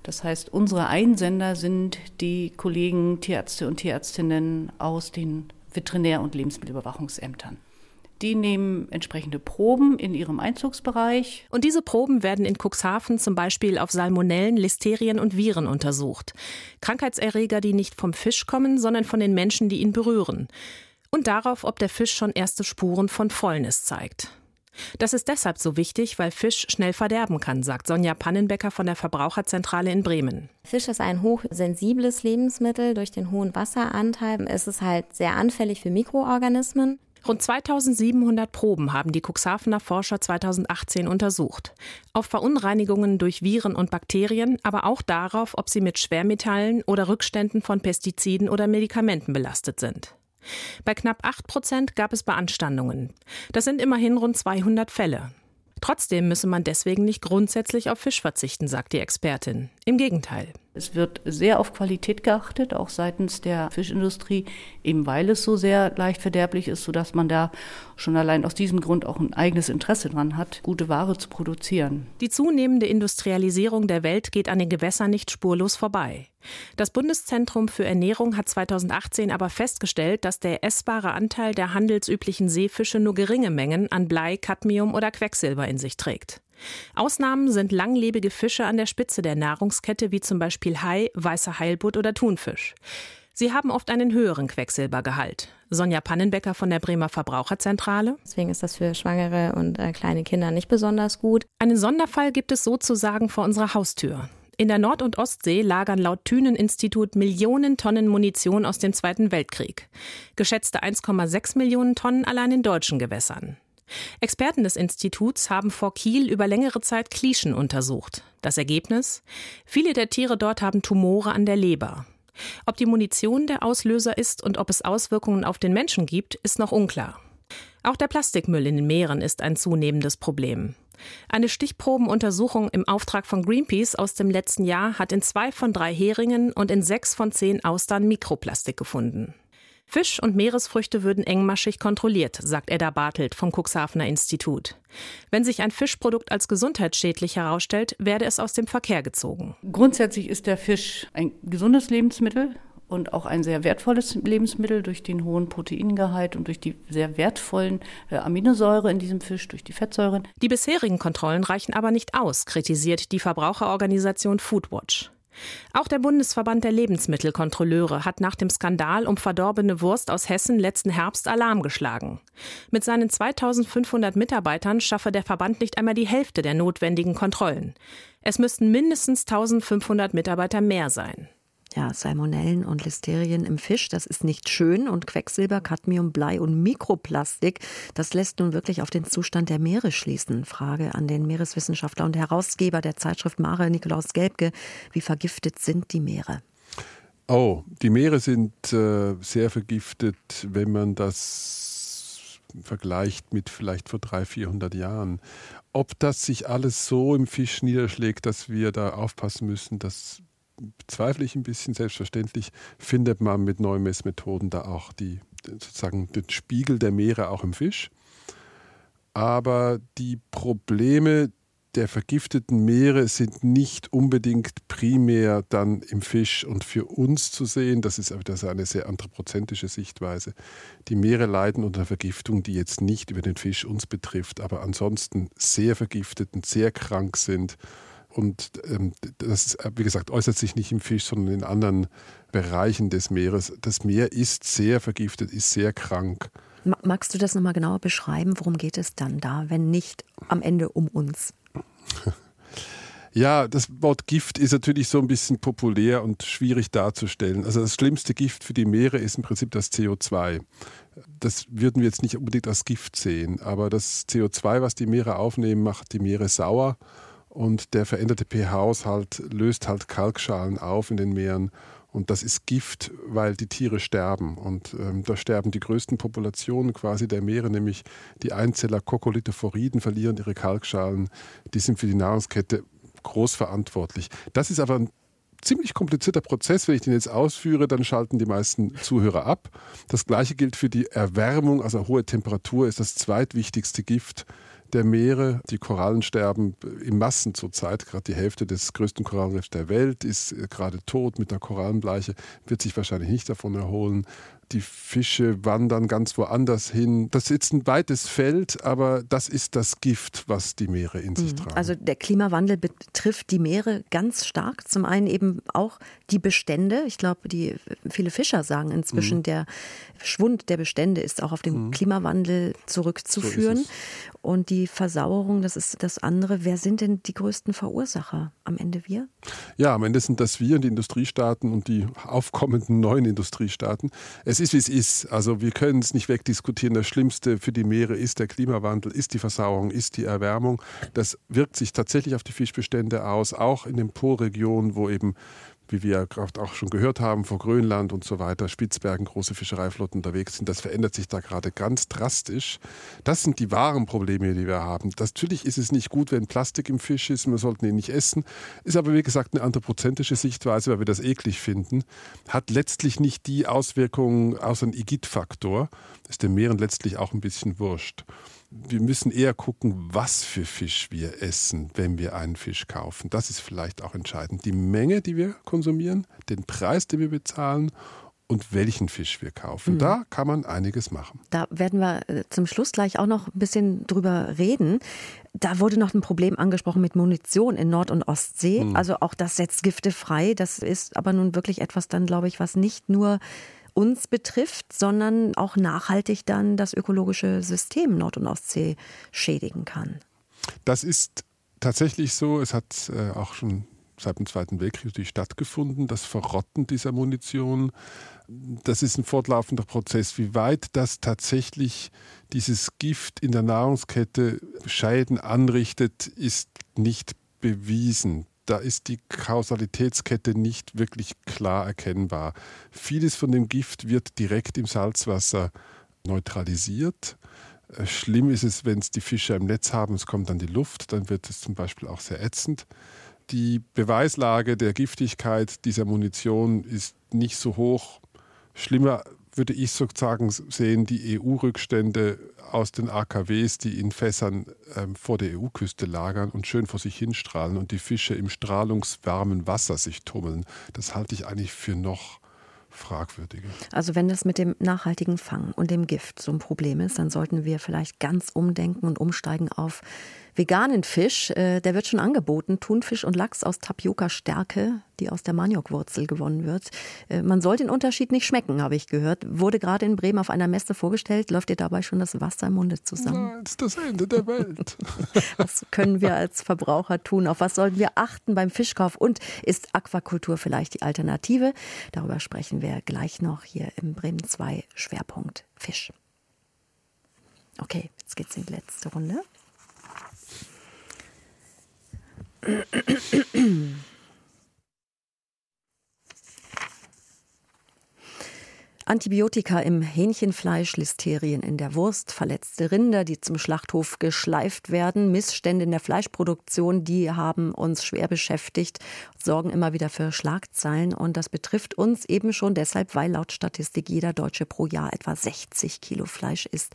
Das heißt, unsere Einsender sind die Kollegen Tierärzte und Tierärztinnen aus den Veterinär- und Lebensmittelüberwachungsämtern. Die nehmen entsprechende Proben in ihrem Einzugsbereich. Und diese Proben werden in Cuxhaven zum Beispiel auf Salmonellen, Listerien und Viren untersucht. Krankheitserreger, die nicht vom Fisch kommen, sondern von den Menschen, die ihn berühren. Und darauf, ob der Fisch schon erste Spuren von Fäulnis zeigt. Das ist deshalb so wichtig, weil Fisch schnell verderben kann, sagt Sonja Pannenbecker von der Verbraucherzentrale in Bremen. Fisch ist ein hochsensibles Lebensmittel. Durch den hohen Wasseranteil ist es halt sehr anfällig für Mikroorganismen. Rund 2700 Proben haben die Cuxhavener Forscher 2018 untersucht. Auf Verunreinigungen durch Viren und Bakterien, aber auch darauf, ob sie mit Schwermetallen oder Rückständen von Pestiziden oder Medikamenten belastet sind. Bei knapp 8 Prozent gab es Beanstandungen. Das sind immerhin rund 200 Fälle. Trotzdem müsse man deswegen nicht grundsätzlich auf Fisch verzichten, sagt die Expertin. Im Gegenteil. Es wird sehr auf Qualität geachtet, auch seitens der Fischindustrie, eben weil es so sehr leicht verderblich ist, sodass man da schon allein aus diesem Grund auch ein eigenes Interesse dran hat, gute Ware zu produzieren. Die zunehmende Industrialisierung der Welt geht an den Gewässern nicht spurlos vorbei. Das Bundeszentrum für Ernährung hat 2018 aber festgestellt, dass der essbare Anteil der handelsüblichen Seefische nur geringe Mengen an Blei, Cadmium oder Quecksilber in sich trägt. Ausnahmen sind langlebige Fische an der Spitze der Nahrungskette, wie zum Beispiel Hai, weißer Heilbutt oder Thunfisch. Sie haben oft einen höheren Quecksilbergehalt. Sonja Pannenbecker von der Bremer Verbraucherzentrale. Deswegen ist das für Schwangere und äh, kleine Kinder nicht besonders gut. Einen Sonderfall gibt es sozusagen vor unserer Haustür. In der Nord- und Ostsee lagern laut Thünen-Institut Millionen Tonnen Munition aus dem Zweiten Weltkrieg. Geschätzte 1,6 Millionen Tonnen allein in deutschen Gewässern. Experten des Instituts haben vor Kiel über längere Zeit Klischen untersucht. Das Ergebnis? Viele der Tiere dort haben Tumore an der Leber. Ob die Munition der Auslöser ist und ob es Auswirkungen auf den Menschen gibt, ist noch unklar. Auch der Plastikmüll in den Meeren ist ein zunehmendes Problem. Eine Stichprobenuntersuchung im Auftrag von Greenpeace aus dem letzten Jahr hat in zwei von drei Heringen und in sechs von zehn Austern Mikroplastik gefunden. Fisch und Meeresfrüchte würden engmaschig kontrolliert, sagt Edda Bartelt vom Cuxhavener Institut. Wenn sich ein Fischprodukt als gesundheitsschädlich herausstellt, werde es aus dem Verkehr gezogen. Grundsätzlich ist der Fisch ein gesundes Lebensmittel und auch ein sehr wertvolles Lebensmittel durch den hohen Proteingehalt und durch die sehr wertvollen äh, Aminosäure in diesem Fisch, durch die Fettsäuren. Die bisherigen Kontrollen reichen aber nicht aus, kritisiert die Verbraucherorganisation Foodwatch. Auch der Bundesverband der Lebensmittelkontrolleure hat nach dem Skandal um verdorbene Wurst aus Hessen letzten Herbst Alarm geschlagen. Mit seinen 2500 Mitarbeitern schaffe der Verband nicht einmal die Hälfte der notwendigen Kontrollen. Es müssten mindestens 1500 Mitarbeiter mehr sein. Ja, Salmonellen und Listerien im Fisch, das ist nicht schön. Und Quecksilber, Cadmium, Blei und Mikroplastik, das lässt nun wirklich auf den Zustand der Meere schließen. Frage an den Meereswissenschaftler und Herausgeber der Zeitschrift Mare, Nikolaus Gelbke. Wie vergiftet sind die Meere? Oh, die Meere sind äh, sehr vergiftet, wenn man das vergleicht mit vielleicht vor 300, 400 Jahren. Ob das sich alles so im Fisch niederschlägt, dass wir da aufpassen müssen, das bezweifle ich ein bisschen. Selbstverständlich findet man mit neuen Messmethoden da auch die, sozusagen den Spiegel der Meere auch im Fisch. Aber die Probleme der vergifteten Meere sind nicht unbedingt primär dann im Fisch und für uns zu sehen. Das ist das ist eine sehr anthropozentische Sichtweise. Die Meere leiden unter Vergiftung, die jetzt nicht über den Fisch uns betrifft, aber ansonsten sehr vergiftet und sehr krank sind und ähm, das, wie gesagt, äußert sich nicht im Fisch, sondern in anderen Bereichen des Meeres. Das Meer ist sehr vergiftet, ist sehr krank. Magst du das nochmal genauer beschreiben? Worum geht es dann da, wenn nicht am Ende um uns? Ja, das Wort Gift ist natürlich so ein bisschen populär und schwierig darzustellen. Also das schlimmste Gift für die Meere ist im Prinzip das CO2. Das würden wir jetzt nicht unbedingt als Gift sehen, aber das CO2, was die Meere aufnehmen, macht die Meere sauer und der veränderte pH-Haushalt löst halt Kalkschalen auf in den Meeren und das ist Gift, weil die Tiere sterben. Und ähm, da sterben die größten Populationen quasi der Meere, nämlich die Einzeller Kokolithophoriden verlieren ihre Kalkschalen. Die sind für die Nahrungskette groß verantwortlich. Das ist aber ein ziemlich komplizierter Prozess. Wenn ich den jetzt ausführe, dann schalten die meisten Zuhörer ab. Das gleiche gilt für die Erwärmung, also hohe Temperatur ist das zweitwichtigste Gift der Meere. Die Korallen sterben in Massen zurzeit. Gerade die Hälfte des größten Korallenriffs der Welt ist äh, gerade tot mit einer Korallenbleiche, wird sich wahrscheinlich nicht davon erholen die Fische wandern ganz woanders hin. Das ist ein weites Feld, aber das ist das Gift, was die Meere in sich mhm. tragen. Also der Klimawandel betrifft die Meere ganz stark. Zum einen eben auch die Bestände. Ich glaube, die viele Fischer sagen inzwischen, mhm. der Schwund der Bestände ist auch auf den mhm. Klimawandel zurückzuführen. So und die Versauerung, das ist das andere. Wer sind denn die größten Verursacher? Am Ende wir? Ja, am Ende sind das wir, die Industriestaaten und die aufkommenden neuen Industriestaaten. Es ist, wie es ist. Also wir können es nicht wegdiskutieren. Das Schlimmste für die Meere ist der Klimawandel, ist die Versauerung, ist die Erwärmung. Das wirkt sich tatsächlich auf die Fischbestände aus, auch in den Polregionen, wo eben wie wir auch schon gehört haben, vor Grönland und so weiter, Spitzbergen, große Fischereiflotten unterwegs sind. Das verändert sich da gerade ganz drastisch. Das sind die wahren Probleme, die wir haben. natürlich ist es nicht gut, wenn Plastik im Fisch ist, wir sollten ihn nicht essen. Ist aber, wie gesagt, eine anthropozentische Sichtweise, weil wir das eklig finden. Hat letztlich nicht die Auswirkungen außer ein Igit-Faktor. Ist den Meeren letztlich auch ein bisschen wurscht wir müssen eher gucken, was für Fisch wir essen, wenn wir einen Fisch kaufen. Das ist vielleicht auch entscheidend. Die Menge, die wir konsumieren, den Preis, den wir bezahlen und welchen Fisch wir kaufen. Mhm. Da kann man einiges machen. Da werden wir äh, zum Schluss gleich auch noch ein bisschen drüber reden. Da wurde noch ein Problem angesprochen mit Munition in Nord- und Ostsee. Mhm. Also auch das setzt Gifte frei. Das ist aber nun wirklich etwas dann, glaube ich, was nicht nur uns betrifft, sondern auch nachhaltig dann das ökologische System Nord- und Ostsee schädigen kann. Das ist tatsächlich so. Es hat äh, auch schon seit dem Zweiten Weltkrieg stattgefunden, das Verrotten dieser Munition. Das ist ein fortlaufender Prozess. Wie weit das tatsächlich dieses Gift in der Nahrungskette Scheiden anrichtet, ist nicht bewiesen da ist die Kausalitätskette nicht wirklich klar erkennbar. Vieles von dem Gift wird direkt im Salzwasser neutralisiert. Äh, schlimm ist es, wenn es die Fische im Netz haben, es kommt dann die Luft, dann wird es zum Beispiel auch sehr ätzend. Die Beweislage der Giftigkeit dieser Munition ist nicht so hoch. Schlimmer würde ich sozusagen sehen, die EU-Rückstände aus den AKWs, die in Fässern ähm, vor der EU-Küste lagern und schön vor sich hinstrahlen und die Fische im strahlungswarmen Wasser sich tummeln. Das halte ich eigentlich für noch fragwürdiger. Also wenn das mit dem nachhaltigen Fang und dem Gift so ein Problem ist, dann sollten wir vielleicht ganz umdenken und umsteigen auf veganen Fisch. Äh, der wird schon angeboten. Thunfisch und Lachs aus Tapioca-Stärke, die aus der Maniokwurzel gewonnen wird. Äh, man soll den Unterschied nicht schmecken, habe ich gehört. Wurde gerade in Bremen auf einer Messe vorgestellt. Läuft dir dabei schon das Wasser im Munde zusammen? Das ist das Ende der Welt. was können wir als Verbraucher tun? Auf was sollten wir achten beim Fischkauf? Und ist Aquakultur vielleicht die Alternative? Darüber sprechen wir gleich noch hier im Bremen 2 Schwerpunkt Fisch. Okay, jetzt geht's in die letzte Runde. 咳咳咳咳 Antibiotika im Hähnchenfleisch, Listerien in der Wurst, verletzte Rinder, die zum Schlachthof geschleift werden, Missstände in der Fleischproduktion, die haben uns schwer beschäftigt, sorgen immer wieder für Schlagzeilen und das betrifft uns eben schon deshalb, weil laut Statistik jeder Deutsche pro Jahr etwa 60 Kilo Fleisch isst.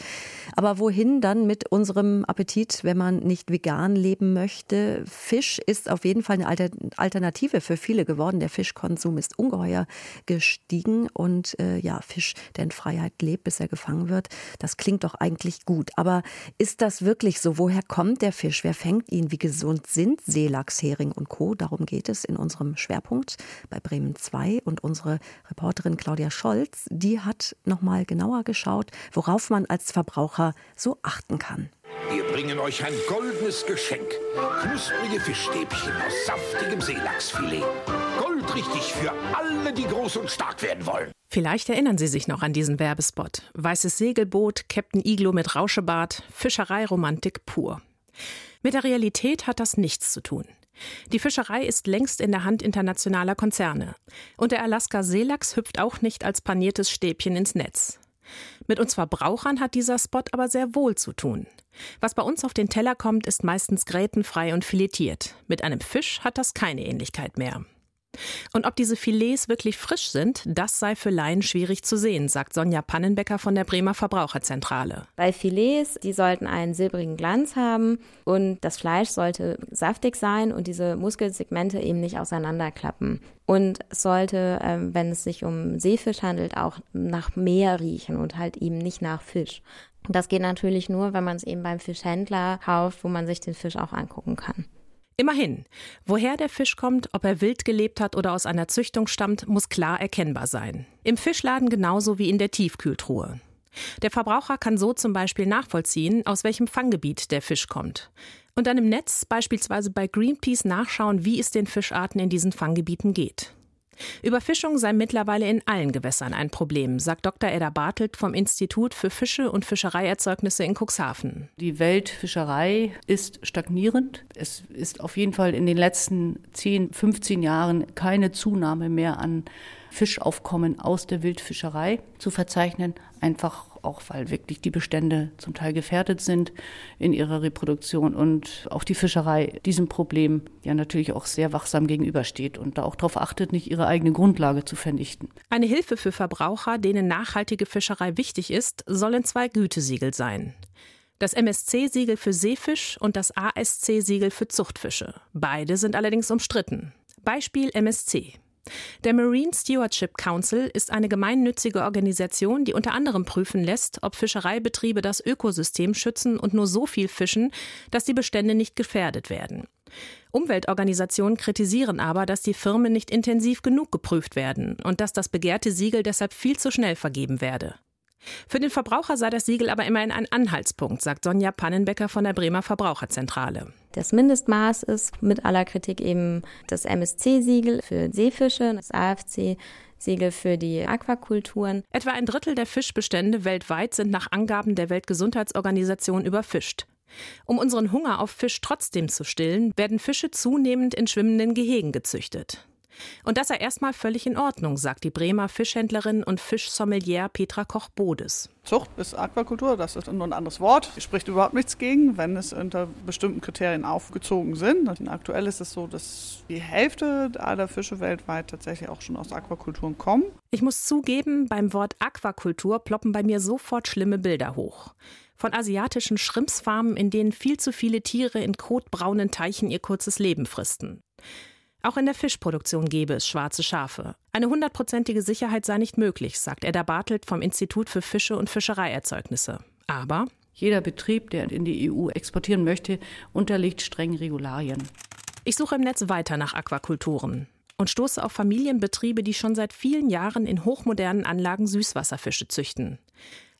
Aber wohin dann mit unserem Appetit, wenn man nicht vegan leben möchte? Fisch ist auf jeden Fall eine Alternative für viele geworden. Der Fischkonsum ist ungeheuer gestiegen und äh, ja, Fisch, der in Freiheit lebt, bis er gefangen wird. Das klingt doch eigentlich gut. Aber ist das wirklich so? Woher kommt der Fisch? Wer fängt ihn? Wie gesund sind Seelachs, Hering und Co.? Darum geht es in unserem Schwerpunkt bei Bremen 2. Und unsere Reporterin Claudia Scholz, die hat nochmal genauer geschaut, worauf man als Verbraucher so achten kann. Wir bringen euch ein goldenes Geschenk. Knusprige Fischstäbchen aus saftigem Seelachsfilet. Goldrichtig für alle, die groß und stark werden wollen. Vielleicht erinnern Sie sich noch an diesen Werbespot. Weißes Segelboot, Captain Iglo mit Rauschebart, Fischereiromantik pur. Mit der Realität hat das nichts zu tun. Die Fischerei ist längst in der Hand internationaler Konzerne. Und der Alaska Seelachs hüpft auch nicht als paniertes Stäbchen ins Netz. Mit uns Verbrauchern hat dieser Spot aber sehr wohl zu tun. Was bei uns auf den Teller kommt, ist meistens grätenfrei und filetiert. Mit einem Fisch hat das keine Ähnlichkeit mehr. Und ob diese Filets wirklich frisch sind, das sei für Laien schwierig zu sehen, sagt Sonja Pannenbecker von der Bremer Verbraucherzentrale. Bei Filets, die sollten einen silbrigen Glanz haben und das Fleisch sollte saftig sein und diese Muskelsegmente eben nicht auseinanderklappen. Und es sollte, ähm, wenn es sich um Seefisch handelt, auch nach Meer riechen und halt eben nicht nach Fisch. Das geht natürlich nur, wenn man es eben beim Fischhändler kauft, wo man sich den Fisch auch angucken kann. Immerhin, woher der Fisch kommt, ob er wild gelebt hat oder aus einer Züchtung stammt, muss klar erkennbar sein. Im Fischladen genauso wie in der Tiefkühltruhe. Der Verbraucher kann so zum Beispiel nachvollziehen, aus welchem Fanggebiet der Fisch kommt. Und dann im Netz, beispielsweise bei Greenpeace, nachschauen, wie es den Fischarten in diesen Fanggebieten geht. Überfischung sei mittlerweile in allen Gewässern ein Problem, sagt Dr. Edda Bartelt vom Institut für Fische und Fischereierzeugnisse in Cuxhaven. Die Weltfischerei ist stagnierend. Es ist auf jeden Fall in den letzten 10, 15 Jahren keine Zunahme mehr an Fischaufkommen aus der Wildfischerei zu verzeichnen, einfach auch weil wirklich die Bestände zum Teil gefährdet sind in ihrer Reproduktion und auch die Fischerei diesem Problem ja natürlich auch sehr wachsam gegenübersteht und da auch darauf achtet, nicht ihre eigene Grundlage zu vernichten. Eine Hilfe für Verbraucher, denen nachhaltige Fischerei wichtig ist, sollen zwei Gütesiegel sein. Das MSC-Siegel für Seefisch und das ASC-Siegel für Zuchtfische. Beide sind allerdings umstritten. Beispiel MSC. Der Marine Stewardship Council ist eine gemeinnützige Organisation, die unter anderem prüfen lässt, ob Fischereibetriebe das Ökosystem schützen und nur so viel fischen, dass die Bestände nicht gefährdet werden. Umweltorganisationen kritisieren aber, dass die Firmen nicht intensiv genug geprüft werden und dass das begehrte Siegel deshalb viel zu schnell vergeben werde. Für den Verbraucher sei das Siegel aber immerhin ein Anhaltspunkt, sagt Sonja Pannenbecker von der Bremer Verbraucherzentrale. Das Mindestmaß ist mit aller Kritik eben das MSC-Siegel für Seefische, das AFC Siegel für die Aquakulturen. Etwa ein Drittel der Fischbestände weltweit sind nach Angaben der Weltgesundheitsorganisation überfischt. Um unseren Hunger auf Fisch trotzdem zu stillen, werden Fische zunehmend in schwimmenden Gehegen gezüchtet. Und das sei erstmal völlig in Ordnung, sagt die Bremer Fischhändlerin und Fischsommelier Petra Koch-Bodes. Zucht ist Aquakultur, das ist nur ein anderes Wort. Spricht überhaupt nichts gegen, wenn es unter bestimmten Kriterien aufgezogen sind. Aktuell ist es so, dass die Hälfte aller Fische weltweit tatsächlich auch schon aus Aquakulturen kommen. Ich muss zugeben, beim Wort Aquakultur ploppen bei mir sofort schlimme Bilder hoch von asiatischen Schrimpsfarmen, in denen viel zu viele Tiere in kotbraunen Teichen ihr kurzes Leben fristen. Auch in der Fischproduktion gäbe es schwarze Schafe. Eine hundertprozentige Sicherheit sei nicht möglich, sagt Edda Bartelt vom Institut für Fische und Fischereierzeugnisse. Aber Jeder Betrieb, der in die EU exportieren möchte, unterliegt strengen Regularien. Ich suche im Netz weiter nach Aquakulturen und stoße auf Familienbetriebe, die schon seit vielen Jahren in hochmodernen Anlagen Süßwasserfische züchten.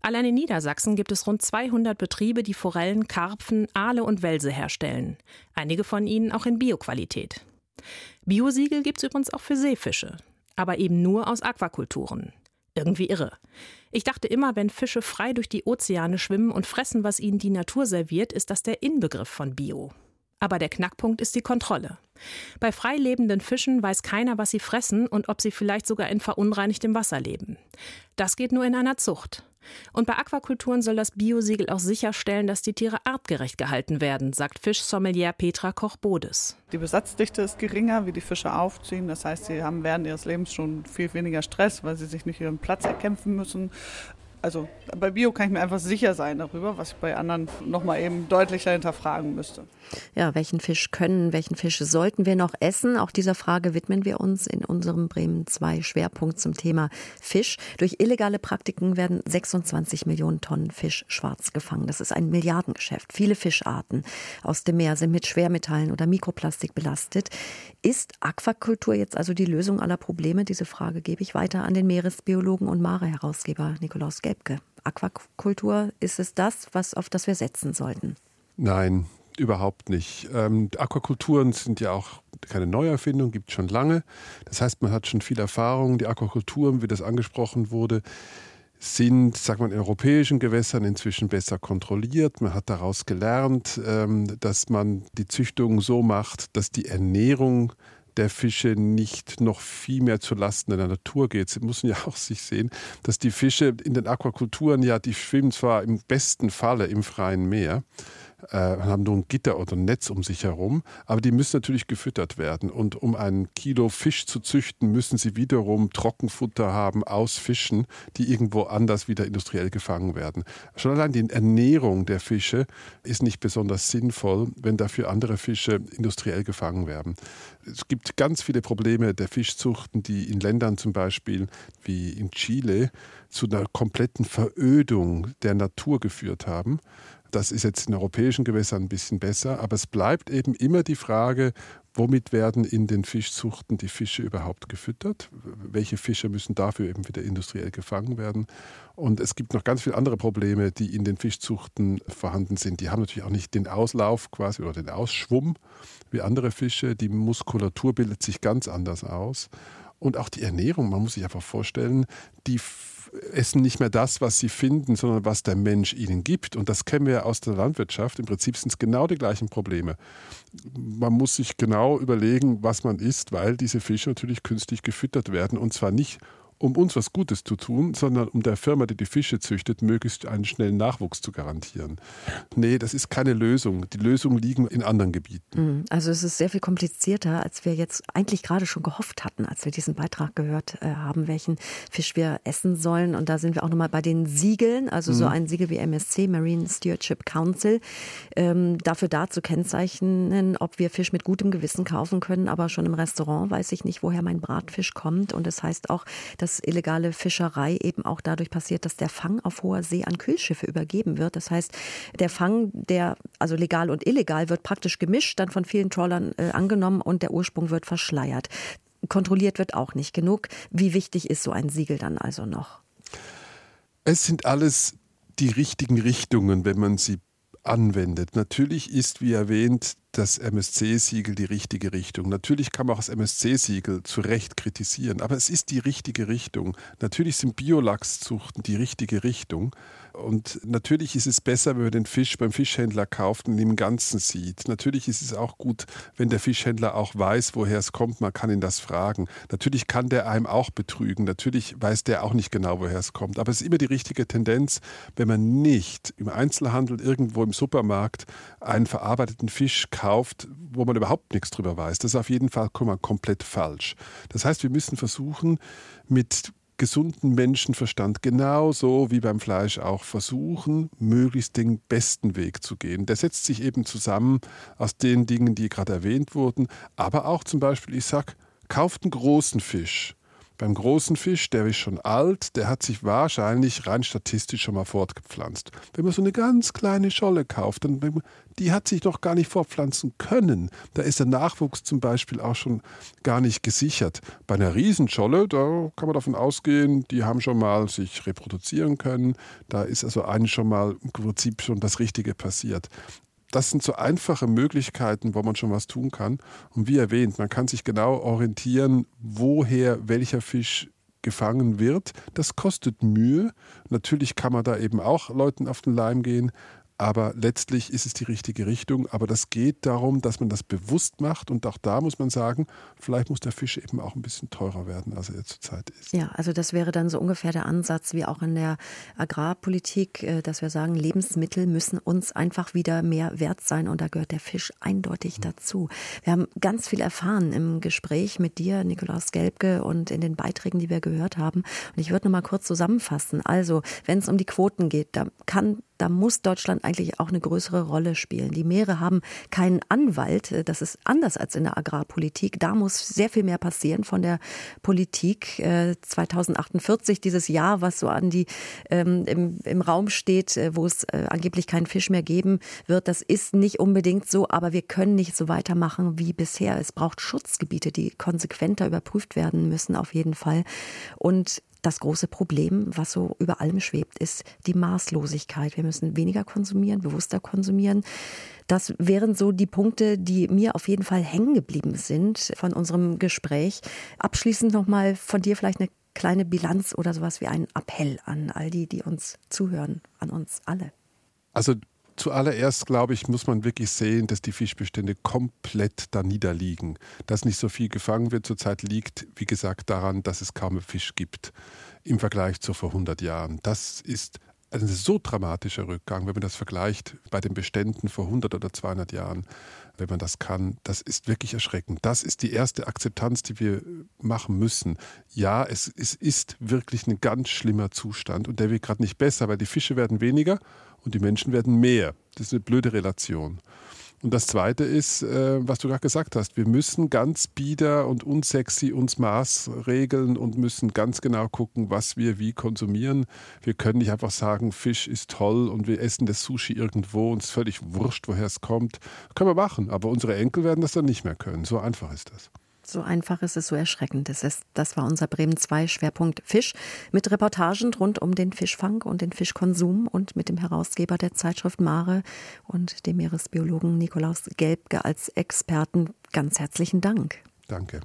Allein in Niedersachsen gibt es rund 200 Betriebe, die Forellen, Karpfen, Aale und Welse herstellen. Einige von ihnen auch in Bioqualität. Biosiegel gibt es übrigens auch für Seefische, aber eben nur aus Aquakulturen. Irgendwie irre. Ich dachte immer, wenn Fische frei durch die Ozeane schwimmen und fressen, was ihnen die Natur serviert, ist das der Inbegriff von Bio. Aber der Knackpunkt ist die Kontrolle. Bei frei lebenden Fischen weiß keiner, was sie fressen und ob sie vielleicht sogar in verunreinigtem Wasser leben. Das geht nur in einer Zucht. Und bei Aquakulturen soll das Biosiegel auch sicherstellen, dass die Tiere artgerecht gehalten werden, sagt Fischsommelier Petra Koch-Bodes. Die Besatzdichte ist geringer, wie die Fische aufziehen. Das heißt, sie haben während ihres Lebens schon viel weniger Stress, weil sie sich nicht ihren Platz erkämpfen müssen. Also bei Bio kann ich mir einfach sicher sein darüber, was ich bei anderen nochmal eben deutlicher hinterfragen müsste. Ja, welchen Fisch können, welchen Fisch sollten wir noch essen? Auch dieser Frage widmen wir uns in unserem Bremen 2 Schwerpunkt zum Thema Fisch. Durch illegale Praktiken werden 26 Millionen Tonnen Fisch schwarz gefangen. Das ist ein Milliardengeschäft. Viele Fischarten aus dem Meer sind mit Schwermetallen oder Mikroplastik belastet. Ist Aquakultur jetzt also die Lösung aller Probleme? Diese Frage gebe ich weiter an den Meeresbiologen und Mare-Herausgeber Nikolaus Gelb. Wiebke. Aquakultur, ist es das, was, auf das wir setzen sollten? Nein, überhaupt nicht. Ähm, Aquakulturen sind ja auch keine Neuerfindung, gibt es schon lange. Das heißt, man hat schon viel Erfahrung. Die Aquakulturen, wie das angesprochen wurde, sind, sagt man, in europäischen Gewässern inzwischen besser kontrolliert. Man hat daraus gelernt, ähm, dass man die Züchtung so macht, dass die Ernährung der Fische nicht noch viel mehr zu Lasten der Natur geht. Sie müssen ja auch sich sehen, dass die Fische in den Aquakulturen ja, die schwimmen zwar im besten Falle im freien Meer, äh, haben nur ein Gitter oder ein Netz um sich herum, aber die müssen natürlich gefüttert werden. Und um ein Kilo Fisch zu züchten, müssen sie wiederum Trockenfutter haben aus Fischen, die irgendwo anders wieder industriell gefangen werden. Schon allein die Ernährung der Fische ist nicht besonders sinnvoll, wenn dafür andere Fische industriell gefangen werden. Es gibt ganz viele Probleme der Fischzuchten, die in Ländern zum Beispiel wie in Chile zu einer kompletten Verödung der Natur geführt haben. Das ist jetzt in europäischen Gewässern ein bisschen besser, aber es bleibt eben immer die Frage, womit werden in den Fischzuchten die Fische überhaupt gefüttert? Welche Fische müssen dafür eben wieder industriell gefangen werden? Und es gibt noch ganz viele andere Probleme, die in den Fischzuchten vorhanden sind. Die haben natürlich auch nicht den Auslauf quasi oder den Ausschwumm wie andere Fische. Die Muskulatur bildet sich ganz anders aus. Und auch die Ernährung, man muss sich einfach vorstellen, die essen nicht mehr das, was sie finden, sondern was der Mensch ihnen gibt. Und das kennen wir aus der Landwirtschaft. Im Prinzip sind es genau die gleichen Probleme. Man muss sich genau überlegen, was man isst, weil diese Fische natürlich künstlich gefüttert werden. Und zwar nicht um uns was Gutes zu tun, sondern um der Firma, die die Fische züchtet, möglichst einen schnellen Nachwuchs zu garantieren. Nee, das ist keine Lösung. Die Lösungen liegen in anderen Gebieten. Mhm. Also es ist sehr viel komplizierter, als wir jetzt eigentlich gerade schon gehofft hatten, als wir diesen Beitrag gehört äh, haben, welchen Fisch wir essen sollen. Und da sind wir auch nochmal bei den Siegeln, also mhm. so ein Siegel wie MSC, Marine Stewardship Council, ähm, dafür da zu kennzeichnen, ob wir Fisch mit gutem Gewissen kaufen können. Aber schon im Restaurant weiß ich nicht, woher mein Bratfisch kommt. Und das heißt auch, dass dass illegale Fischerei eben auch dadurch passiert, dass der Fang auf hoher See an Kühlschiffe übergeben wird. Das heißt, der Fang, der also legal und illegal wird praktisch gemischt, dann von vielen Trawlern äh, angenommen und der Ursprung wird verschleiert. Kontrolliert wird auch nicht genug. Wie wichtig ist so ein Siegel dann also noch? Es sind alles die richtigen Richtungen, wenn man sie anwendet. Natürlich ist, wie erwähnt, das MSC-Siegel die richtige Richtung. Natürlich kann man auch das MSC-Siegel zu Recht kritisieren, aber es ist die richtige Richtung. Natürlich sind Biolachszuchten die richtige Richtung. Und natürlich ist es besser, wenn man den Fisch beim Fischhändler kauft und ihn im Ganzen sieht. Natürlich ist es auch gut, wenn der Fischhändler auch weiß, woher es kommt. Man kann ihn das fragen. Natürlich kann der einem auch betrügen. Natürlich weiß der auch nicht genau, woher es kommt. Aber es ist immer die richtige Tendenz, wenn man nicht im Einzelhandel irgendwo im Supermarkt einen verarbeiteten Fisch kauft, wo man überhaupt nichts drüber weiß. Das ist auf jeden Fall komplett falsch. Das heißt, wir müssen versuchen, mit gesunden Menschenverstand genauso wie beim Fleisch auch versuchen, möglichst den besten Weg zu gehen. Der setzt sich eben zusammen aus den Dingen, die gerade erwähnt wurden, aber auch zum Beispiel, ich sage, kauft einen großen Fisch Beim großen Fisch, der ist schon alt, der hat sich wahrscheinlich rein statistisch schon mal fortgepflanzt. Wenn man so eine ganz kleine Scholle kauft, dann die hat sich doch gar nicht fortpflanzen können. Da ist der Nachwuchs zum Beispiel auch schon gar nicht gesichert. Bei einer Riesenscholle, da kann man davon ausgehen, die haben schon mal sich reproduzieren können. Da ist also eigentlich schon mal im Prinzip schon das Richtige passiert das sind so einfache Möglichkeiten, wo man schon was tun kann. Und wie erwähnt, man kann sich genau orientieren, woher welcher Fisch gefangen wird. Das kostet Mühe. Natürlich kann man da eben auch Leuten auf den Leim gehen, aber letztlich ist es die richtige Richtung. Aber das geht darum, dass man das bewusst macht. Und auch da muss man sagen, vielleicht muss der Fisch eben auch ein bisschen teurer werden, als er zurzeit ist. Ja, also das wäre dann so ungefähr der Ansatz wie auch in der Agrarpolitik, äh, dass wir sagen, Lebensmittel müssen uns einfach wieder mehr wert sein. Und da gehört der Fisch eindeutig dazu. Wir haben ganz viel erfahren im Gespräch mit dir, Nikolaus Gelbke, und in den Beiträgen, die wir gehört haben. Und ich würde noch mal kurz zusammenfassen. Also, wenn es um die Quoten geht, da kann da muss Deutschland eigentlich auch eine größere Rolle spielen. Die Meere haben keinen Anwalt. Das ist anders als in der Agrarpolitik. Da muss sehr viel mehr passieren von der Politik. 2048, äh, dieses Jahr, was so an die ähm, im, im Raum steht, äh, wo es äh, angeblich keinen Fisch mehr geben wird, das ist nicht unbedingt so, aber wir können nicht so weitermachen wie bisher. Es braucht Schutzgebiete, die konsequenter überprüft werden müssen, auf jeden Fall. Und das große Problem, was so über allem schwebt, ist die Maßlosigkeit. Wir müssen weniger konsumieren, bewusster konsumieren. Das wären so die Punkte, die mir auf jeden Fall hängen geblieben sind von unserem Gespräch. Abschließend nochmal von dir vielleicht eine kleine Bilanz oder sowas wie ein Appell an all die, die uns zuhören, an uns alle. Also Zuallererst, glaube ich, muss man wirklich sehen, dass die Fischbestände komplett da niederliegen. Dass nicht so viel gefangen wird zurzeit liegt, wie gesagt, daran, dass es kaum Fisch gibt im Vergleich zu vor 100 Jahren. Das ist ein so dramatischer Rückgang, wenn man das vergleicht bei den Beständen vor 100 oder 200 Jahren, wenn man das kann. Das ist wirklich erschreckend. Das ist die erste Akzeptanz, die wir machen müssen. Ja, es, es ist wirklich ein ganz schlimmer Zustand und der wird gerade nicht besser, weil die Fische werden weniger und die Menschen werden mehr. Das ist eine blöde Relation. Und das Zweite ist, äh, was du gerade gesagt hast, wir müssen ganz bieder und unsexy uns maßregeln und müssen ganz genau gucken, was wir wie konsumieren. Wir können nicht einfach sagen, Fisch ist toll und wir essen das Sushi irgendwo und es ist völlig wurscht, woher es kommt. Können wir machen, aber unsere Enkel werden das dann nicht mehr können. So einfach ist das. So einfach ist es, so erschreckend ist es. Das war unser Bremen 2 Schwerpunkt Fisch mit Reportagen rund um den Fischfang und den Fischkonsum und mit dem Herausgeber der Zeitschrift Mare und dem Meeresbiologen Nikolaus Gelbke als Experten. Ganz herzlichen Dank. Danke.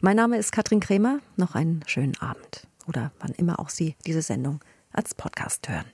Mein Name ist Katrin Kremer. Noch einen schönen Abend oder wann immer auch Sie diese Sendung als Podcast hören.